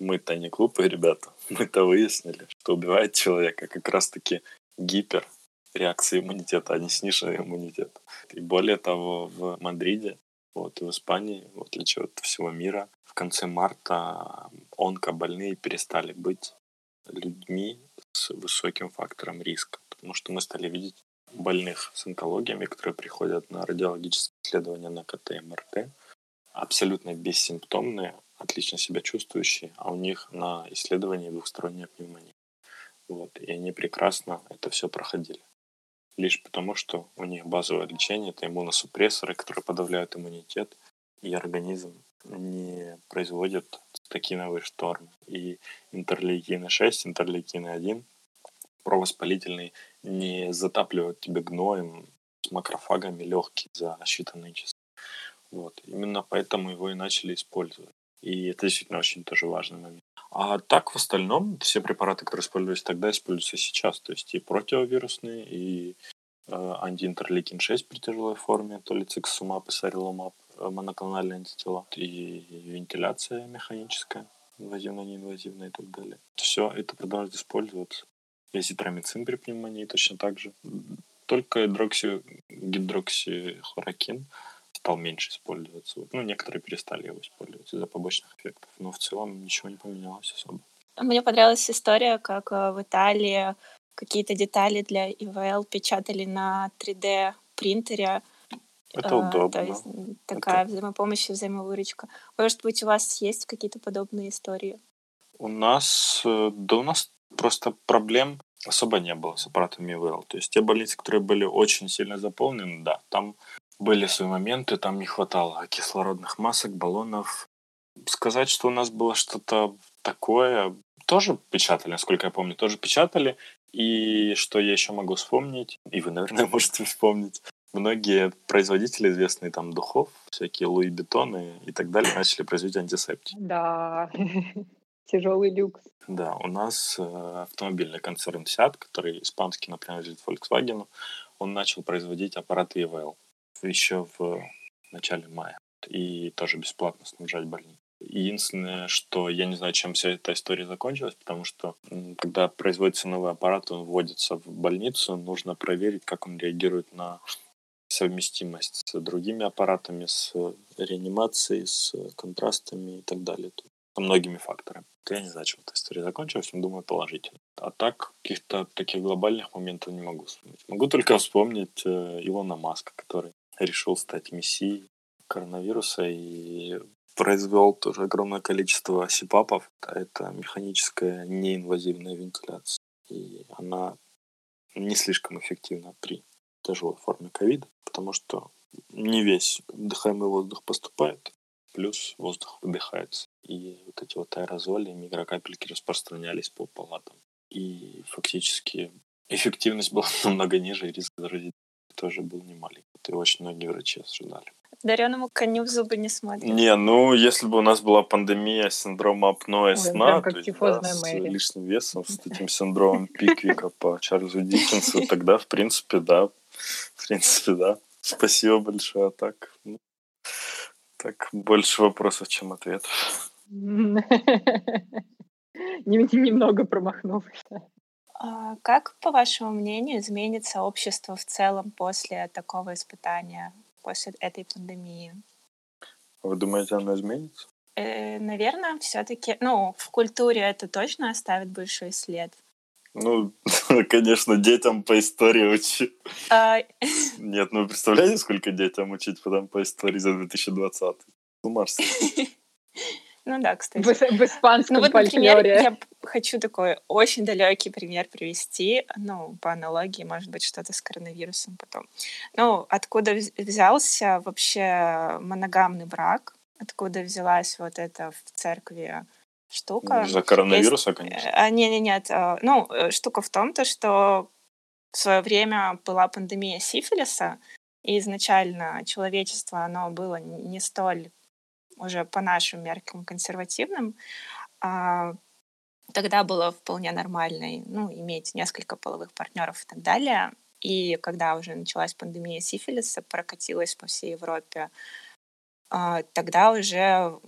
мы-то не глупые ребята, мы-то выяснили, что убивает человека как раз-таки гипер реакции иммунитета, а не сниженный иммунитет. И более того, в Мадриде, вот, и в Испании, в отличие от всего мира, в конце марта онкобольные перестали быть людьми с высоким фактором риска, потому что мы стали видеть больных с онкологиями, которые приходят на радиологические исследования на КТ и МРТ, абсолютно бессимптомные, отлично себя чувствующие, а у них на исследовании двухсторонняя пневмония. Вот, и они прекрасно это все проходили лишь потому, что у них базовое лечение это иммуносупрессоры, которые подавляют иммунитет, и организм не производит цитокиновый шторм. И интерлейкины 6, интерлейкины 1 провоспалительный не затапливают тебе гноем с макрофагами легкие за считанные часы. Вот. Именно поэтому его и начали использовать. И это действительно очень тоже важный момент. А так, в остальном, все препараты, которые использовались тогда, используются сейчас. То есть и противовирусные, и э, антиинтерлейкин-6 при тяжелой форме, то ли циксумаб и сарилумаб, э, моноклональные антитела, и вентиляция механическая, инвазивная, неинвазивная и так далее. Все это продолжает использоваться. И азитромицин при пневмонии точно так же. Только гидрокси, гидроксихлорокин стал меньше использоваться. Ну, некоторые перестали его использовать из-за побочных эффектов, но в целом ничего не поменялось особо.
Мне понравилась история, как э, в Италии какие-то детали для ИВЛ печатали на 3D принтере.
Это
Э,
удобно.
То есть такая взаимопомощь и взаимовыручка. Может быть, у вас есть какие-то подобные истории?
У нас, э, да у нас просто проблем особо не было с аппаратами ИВЛ. То есть те больницы, которые были очень сильно заполнены, да, там были свои моменты, там не хватало кислородных масок, баллонов. Сказать, что у нас было что-то такое, тоже печатали, насколько я помню, тоже печатали. И что я еще могу вспомнить, и вы, наверное, можете вспомнить, многие производители известные там духов, всякие Луи Бетоны и так далее, начали производить антисептики.
Да, тяжелый люкс.
Да, у нас э, автомобильный концерн Seat, который испанский, например, принадлежит Volkswagen, он начал производить аппараты EVL еще в начале мая. И тоже бесплатно снабжать больницы. Единственное, что я не знаю, чем вся эта история закончилась, потому что когда производится новый аппарат, он вводится в больницу, нужно проверить, как он реагирует на совместимость с другими аппаратами, с реанимацией, с контрастами и так далее. То- Со многими факторами. Я не знаю, чем эта история закончилась, но думаю, положительно. А так, каких-то таких глобальных моментов не могу вспомнить. Могу только вспомнить э, Илона Маска, который решил стать мессией коронавируса и произвел тоже огромное количество сипапов. Это механическая неинвазивная вентиляция. И она не слишком эффективна при тяжелой форме ковида, потому что не весь вдыхаемый воздух поступает, плюс воздух выдыхается. И вот эти вот аэрозоли, микрокапельки распространялись по палатам. И фактически эффективность была намного ниже, и риск заразить тоже был немаленький. И очень многие врачи ожидали.
Дареному коню в зубы не смотрят.
Не, ну, если бы у нас была пандемия синдрома апноэ
Ой,
сна, то есть, да, с
Мэри.
лишним весом, с этим синдромом Пиквика по Чарльзу Диккенсу, тогда, в принципе, да. В принципе, да. Спасибо большое. А так, ну, так больше вопросов, чем ответов.
Нем- Немного промахнулся.
А Как, по вашему мнению, изменится общество в целом после такого испытания, после этой пандемии?
Вы думаете, оно изменится?
Э, наверное, все-таки, ну, в культуре это точно оставит большой след.
Ну, конечно, детям по истории учить.
А,
Нет, ну вы представляете, сколько детям учить потом по истории за 2020? Ну, Марс.
Ну да, кстати.
В, в испанском
ну, вот, например,
фольклоре.
я хочу такой очень далекий пример привести, ну, по аналогии, может быть, что-то с коронавирусом потом. Ну, откуда взялся вообще моногамный брак, откуда взялась вот эта в церкви штука.
Из-за коронавируса, Есть... конечно.
А, не, не, нет. А, ну, э, штука в том, то, что в свое время была пандемия сифилиса, и изначально человечество, оно было не столь уже по нашим меркам консервативным, а тогда было вполне нормально ну, иметь несколько половых партнеров и так далее. И когда уже началась пандемия сифилиса, прокатилась по всей Европе, тогда уже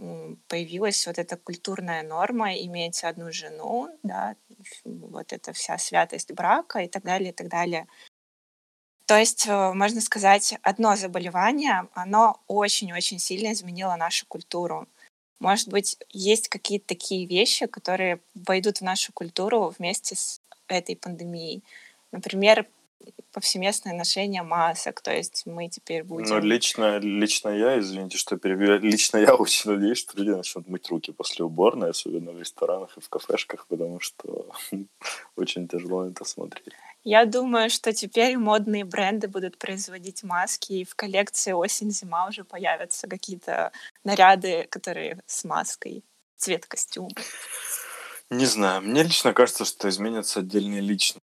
появилась вот эта культурная норма иметь одну жену, да, вот эта вся святость брака и так далее, и так далее. То есть, э, можно сказать, одно заболевание, оно очень-очень сильно изменило нашу культуру. Может быть, есть какие-то такие вещи, которые войдут в нашу культуру вместе с этой пандемией. Например, повсеместное ношение масок, то есть мы теперь будем...
Ну, лично, лично я, извините, что перебью, лично я очень надеюсь, что люди начнут мыть руки после уборной, особенно в ресторанах и в кафешках, потому что очень тяжело это смотреть.
Я думаю, что теперь модные бренды будут производить маски, и в коллекции осень-зима уже появятся какие-то наряды, которые с маской, цвет костюма.
Не знаю, мне лично кажется, что изменятся отдельные личности.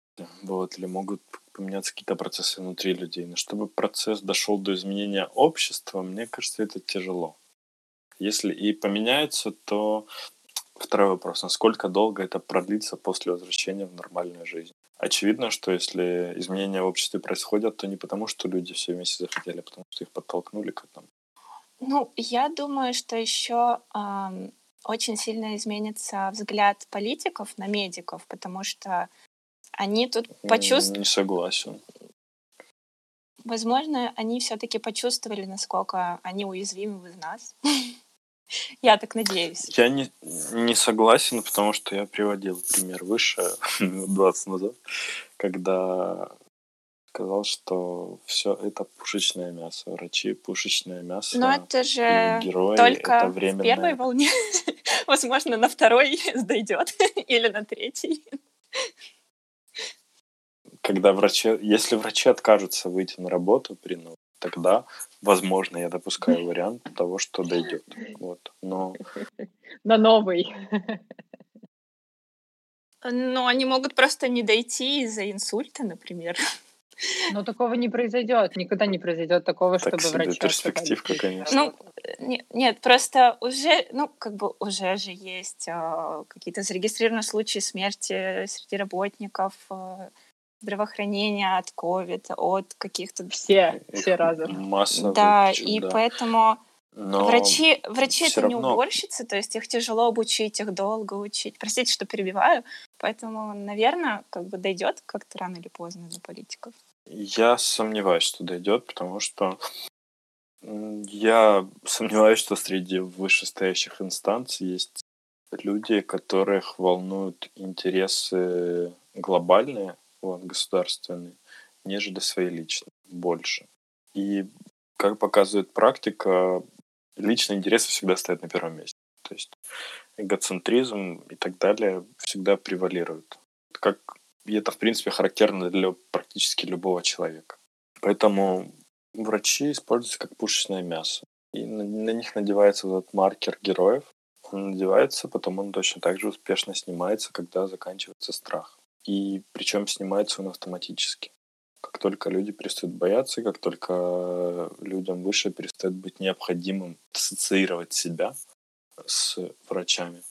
Вот, или могут поменяться какие-то процессы внутри людей. Но чтобы процесс дошел до изменения общества, мне кажется, это тяжело. Если и поменяется, то второй вопрос, насколько долго это продлится после возвращения в нормальную жизнь? Очевидно, что если изменения в обществе происходят, то не потому, что люди все вместе захотели, а потому что их подтолкнули к этому.
Ну, я думаю, что еще эм, очень сильно изменится взгляд политиков на медиков, потому что они тут почувствовали...
Не согласен.
Возможно, они все-таки почувствовали, насколько они уязвимы в нас. Я так надеюсь.
Я не, не согласен, потому что я приводил пример выше, 20 назад, когда сказал, что все это пушечное мясо. Врачи пушечное мясо.
Но это же герои, только это временное... в первой волне. Возможно, на второй дойдет или на третьей
когда врачи, если врачи откажутся выйти на работу при ну, тогда, возможно, я допускаю вариант того, что дойдет. Вот. Но...
На новый.
Ну, они могут просто не дойти из-за инсульта, например.
Но такого не произойдет, никогда не произойдет такого, так чтобы врачи
перспективка, конечно.
Ну, не, нет, просто уже, ну, как бы уже же есть э, какие-то зарегистрированные случаи смерти среди работников, э, здравоохранения от COVID, от каких-то...
Все, все разом.
Масса.
Да, и да. поэтому но врачи, врачи это равно... не уборщицы, то есть их тяжело обучить, их долго учить. Простите, что перебиваю. Поэтому, наверное, как бы дойдет как-то рано или поздно до политиков.
Я сомневаюсь, что дойдет, потому что я сомневаюсь, что среди вышестоящих инстанций есть люди, которых волнуют интересы глобальные, вот, государственные, нежели свои личные, больше. И, как показывает практика, личные интересы всегда стоят на первом месте. То есть эгоцентризм и так далее всегда превалируют. Как, и это, в принципе, характерно для практически любого человека. Поэтому врачи используются как пушечное мясо. И на, на них надевается вот этот маркер героев. Он надевается, потом он точно так же успешно снимается, когда заканчивается страх. И причем снимается он автоматически. Как только люди перестают бояться, как только людям выше перестает быть необходимым ассоциировать себя с врачами.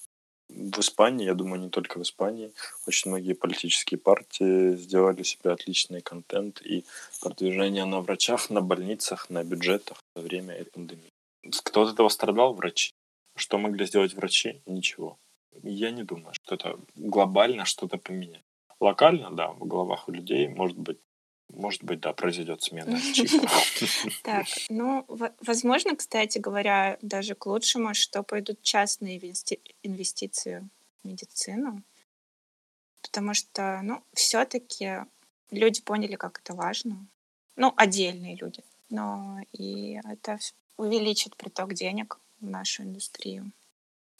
В Испании, я думаю, не только в Испании, очень многие политические партии сделали себе отличный контент и продвижение на врачах, на больницах, на бюджетах во время этой пандемии. Кто от этого страдал? Врачи. Что могли сделать врачи? Ничего. Я не думаю, что это глобально что-то поменяет. Локально, да, в головах у людей, может быть, может быть, да, произойдет смена
Так, ну, возможно, кстати говоря, даже к лучшему, что пойдут частные инвестиции в медицину, потому что, ну, все-таки люди поняли, как это важно. Ну, отдельные люди. Но и это увеличит приток денег в нашу индустрию.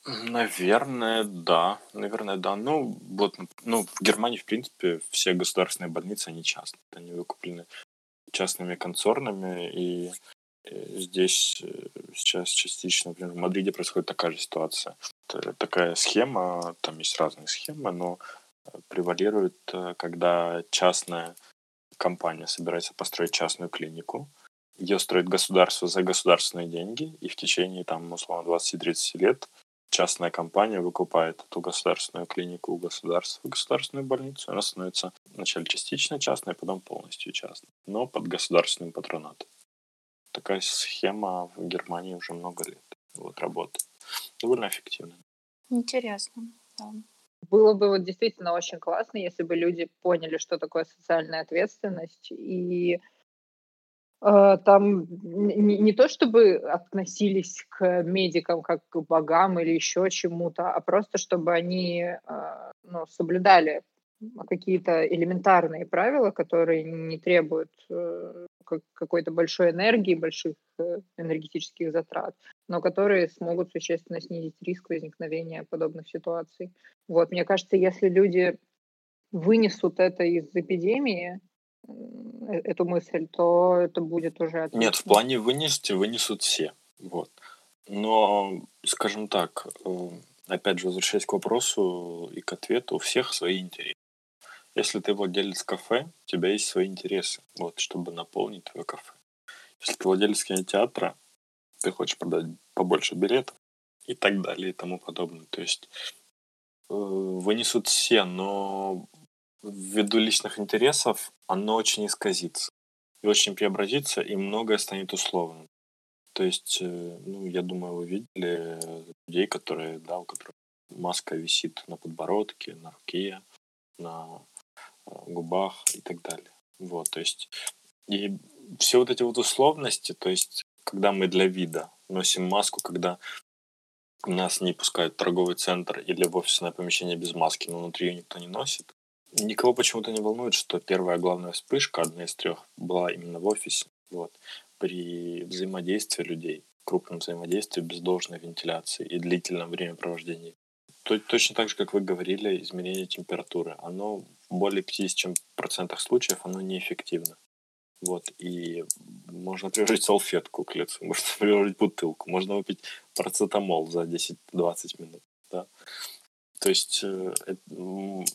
Наверное, да. Наверное, да. Ну, вот, ну, в Германии, в принципе, все государственные больницы, они частные. Они выкуплены частными концернами, и э, здесь э, сейчас частично, например, в Мадриде происходит такая же ситуация. Это такая схема, там есть разные схемы, но э, превалирует, когда частная компания собирается построить частную клинику, ее строит государство за государственные деньги, и в течение, там, условно, 20-30 лет частная компания выкупает эту государственную клинику у государства, государственную больницу, она становится вначале частично частной, а потом полностью частной, но под государственным патронатом. Такая схема в Германии уже много лет вот, работает. Довольно эффективно.
Интересно, да.
Было бы вот действительно очень классно, если бы люди поняли, что такое социальная ответственность, и там не, не то чтобы относились к медикам как к богам или еще чему-то, а просто чтобы они э, ну, соблюдали какие-то элементарные правила, которые не требуют э, какой-то большой энергии, больших энергетических затрат, но которые смогут существенно снизить риск возникновения подобных ситуаций. Вот, мне кажется, если люди вынесут это из эпидемии, Э, эту мысль, то это будет уже
отлично. Нет, в плане вынести вынесут все. Вот. Но, скажем так, э, опять же, возвращаясь к вопросу и к ответу, у всех свои интересы. Если ты владелец кафе, у тебя есть свои интересы, вот, чтобы наполнить твое кафе. Если ты владелец кинотеатра, ты хочешь продать побольше билетов и так далее и тому подобное. То есть э, вынесут все, но ввиду личных интересов оно очень исказится и очень преобразится, и многое станет условным. То есть, э, ну, я думаю, вы видели людей, которые, да, у которых маска висит на подбородке, на руке, на э, губах и так далее. Вот, то есть, и все вот эти вот условности, то есть, когда мы для вида носим маску, когда нас не пускают в торговый центр или в офисное помещение без маски, но внутри ее никто не носит, Никого почему-то не волнует, что первая главная вспышка, одна из трех, была именно в офисе. Вот, при взаимодействии людей, крупном взаимодействии без должной вентиляции и длительном времяпровождении. Точно так же, как вы говорили, измерение температуры, оно в более 50% случаев оно неэффективно. Вот, и можно приложить салфетку к лицу, можно приложить бутылку, можно выпить парацетамол за 10-20 минут. Да? То есть, э,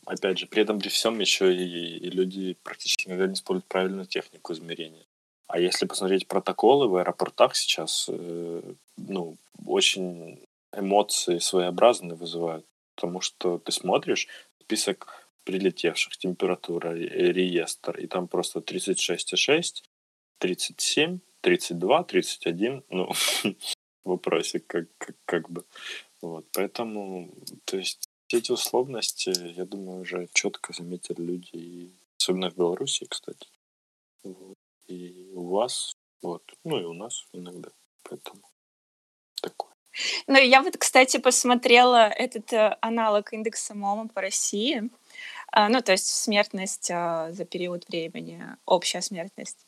опять же, при этом при всем еще и, и люди практически никогда не используют правильную технику измерения. А если посмотреть протоколы в аэропортах сейчас, э, ну, очень эмоции своеобразные вызывают. Потому что ты смотришь список прилетевших, температура, реестр, и там просто 36,6, 37, 32, 31, ну, вопросик как, как, как бы. Вот, поэтому, то есть, все эти условности, я думаю, уже четко заметили люди, и, особенно в Беларуси, кстати. Вот. И у вас, вот, ну и у нас иногда. Поэтому такое.
Ну, я вот, кстати, посмотрела этот э, аналог индекса МОМа по России. А, ну, то есть смертность а, за период времени, общая смертность.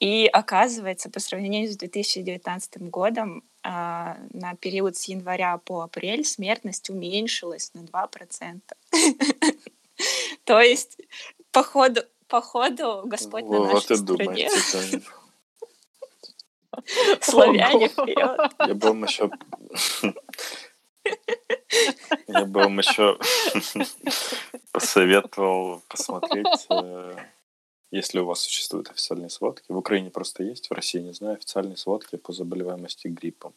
И оказывается, по сравнению с 2019 годом, на период с января по апрель смертность уменьшилась на 2%. То есть, по ходу, по ходу Господь на нашей стороне. Славяне вперед.
Я бы вам еще... Я бы вам еще посоветовал посмотреть э, если у вас существуют официальные сводки. В Украине просто есть, в России не знаю, официальные сводки по заболеваемости гриппом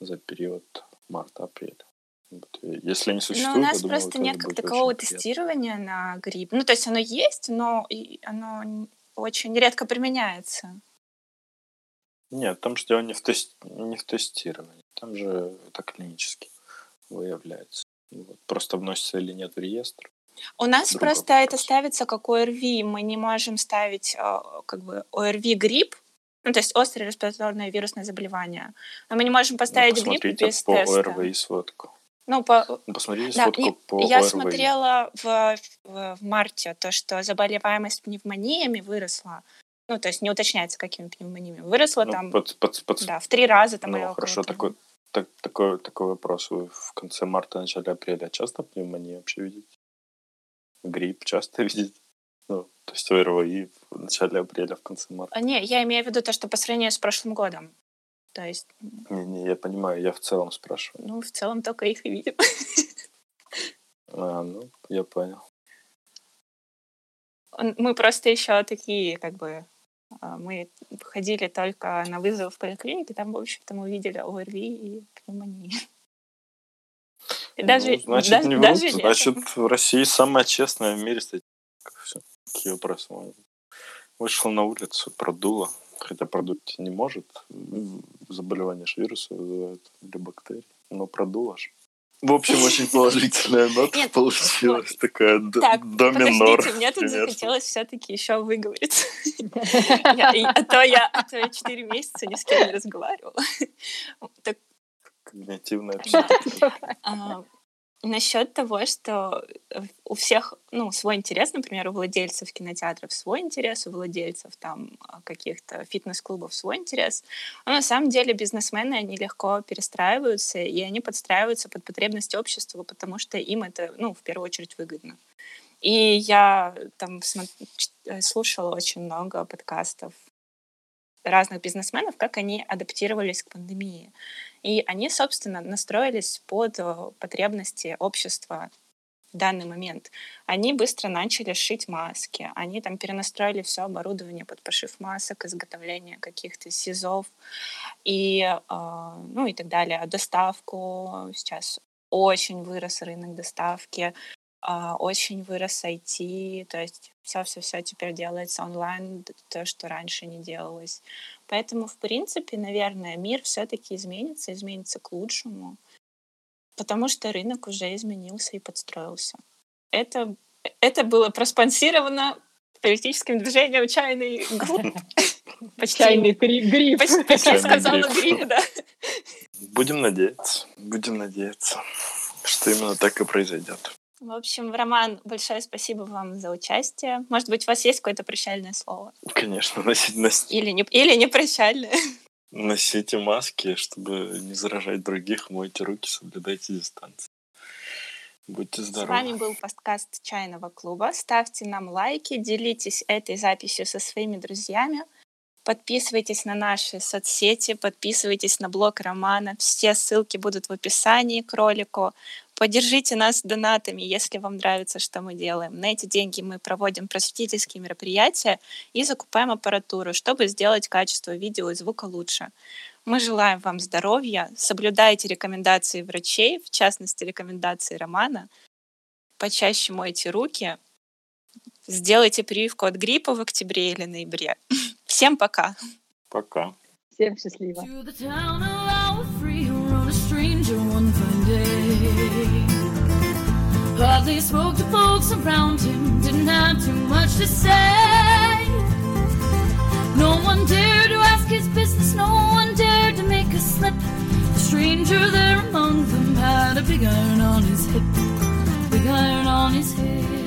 за период марта-апреля. Если они существуют,
но у нас думаю, просто нет как такового тестирования на грипп. Ну, то есть оно есть, но оно очень редко применяется.
Нет, там же дело не в, тест... не в тестировании. Там же это клинически выявляется. Вот. Просто вносится или нет в реестр.
У нас просто вопрос. это ставится как ОРВИ. Мы не можем ставить а, как бы ОРВИ грипп, ну, то есть острое респираторное вирусное заболевание. Но мы не можем ну, поставить ну, грипп без
по
теста.
ОРВИ сводку.
Ну, по...
Посмотрите да, сводку по
Я
ОРВИ.
смотрела в, в, в марте то, что заболеваемость пневмониями выросла. Ну, то есть не уточняется, какими пневмониями. Выросла ну, там под, под, под... Да, в три раза. Там
ну, хорошо, такой, так, такой, такой вопрос. Вы в конце марта, начале апреля часто пневмонию вообще видите? Грипп часто видите? Ну, то есть ОРВИ в начале апреля, в конце марта.
А, не, я имею в виду то, что по сравнению с прошлым годом. То есть,
Не-не, я понимаю, я в целом спрашиваю.
ну, в целом только их и видим.
А, ну, я понял.
Он- Мы просто еще такие, как бы, а, мы ходили только на вызов в поликлинике, там, в общем-то, мы увидели ОРВИ и пневмонию. И даже,
Ну, значит,
да-
не врут.
даже.
Значит, в России самая честная в мире статистика. Все. Какие вопросы? Вышел на улицу, продуло. Хотя продуть не может. Заболевание ж вируса вызывает или бактерии. Но продуло ж. В общем, очень положительная нота
Нет,
получилась. Такая д-
Так,
до минор.
подождите, мне тут
примерно.
захотелось все-таки еще выговориться. А то я а то я четыре месяца ни с кем не разговаривала. Так
Когнитивная психика.
А, насчет того, что э, у всех, ну, свой интерес, например, у владельцев кинотеатров свой интерес, у владельцев там а, каких-то фитнес-клубов свой интерес. Но на самом деле бизнесмены, они легко перестраиваются, и они подстраиваются под потребности общества, потому что им это, ну, в первую очередь выгодно. И я там э, слушала очень много подкастов разных бизнесменов, как они адаптировались к пандемии. И они, собственно, настроились под э, потребности общества в данный момент. Они быстро начали шить маски, они там перенастроили все оборудование под пошив масок, изготовление каких-то СИЗов и, э, ну и так далее. Доставку сейчас очень вырос рынок доставки, очень вырос IT, то есть все-все-все теперь делается онлайн, то, что раньше не делалось. Поэтому, в принципе, наверное, мир все-таки изменится, изменится к лучшему, потому что рынок уже изменился и подстроился. Это, это было проспонсировано политическим движением чайный групп. Почти,
Чайный гри- гриб.
почти, сказала
гриб,
да.
Будем надеяться. Будем надеяться, что именно так и произойдет.
В общем, Роман, большое спасибо вам за участие. Может быть, у вас есть какое-то прощальное слово?
Конечно, носить, нос-
Или не, или не прощальное?
носите маски, чтобы не заражать других, мойте руки, соблюдайте дистанцию. Будьте
С
здоровы.
вами был подкаст Чайного клуба. Ставьте нам лайки, делитесь этой записью со своими друзьями. Подписывайтесь на наши соцсети, подписывайтесь на блог Романа. Все ссылки будут в описании к ролику. Поддержите нас донатами, если вам нравится, что мы делаем. На эти деньги мы проводим просветительские мероприятия и закупаем аппаратуру, чтобы сделать качество видео и звука лучше. Мы желаем вам здоровья, соблюдайте рекомендации врачей, в частности, рекомендации Романа, почаще мойте руки, сделайте прививку от гриппа в октябре или ноябре. Всем пока!
Пока.
Всем счастливо.
Hardly spoke to folks around him, didn't have too much to say. No one dared to ask his business, no one dared to make a slip. The stranger there among them had a big iron on his hip, big iron on his head.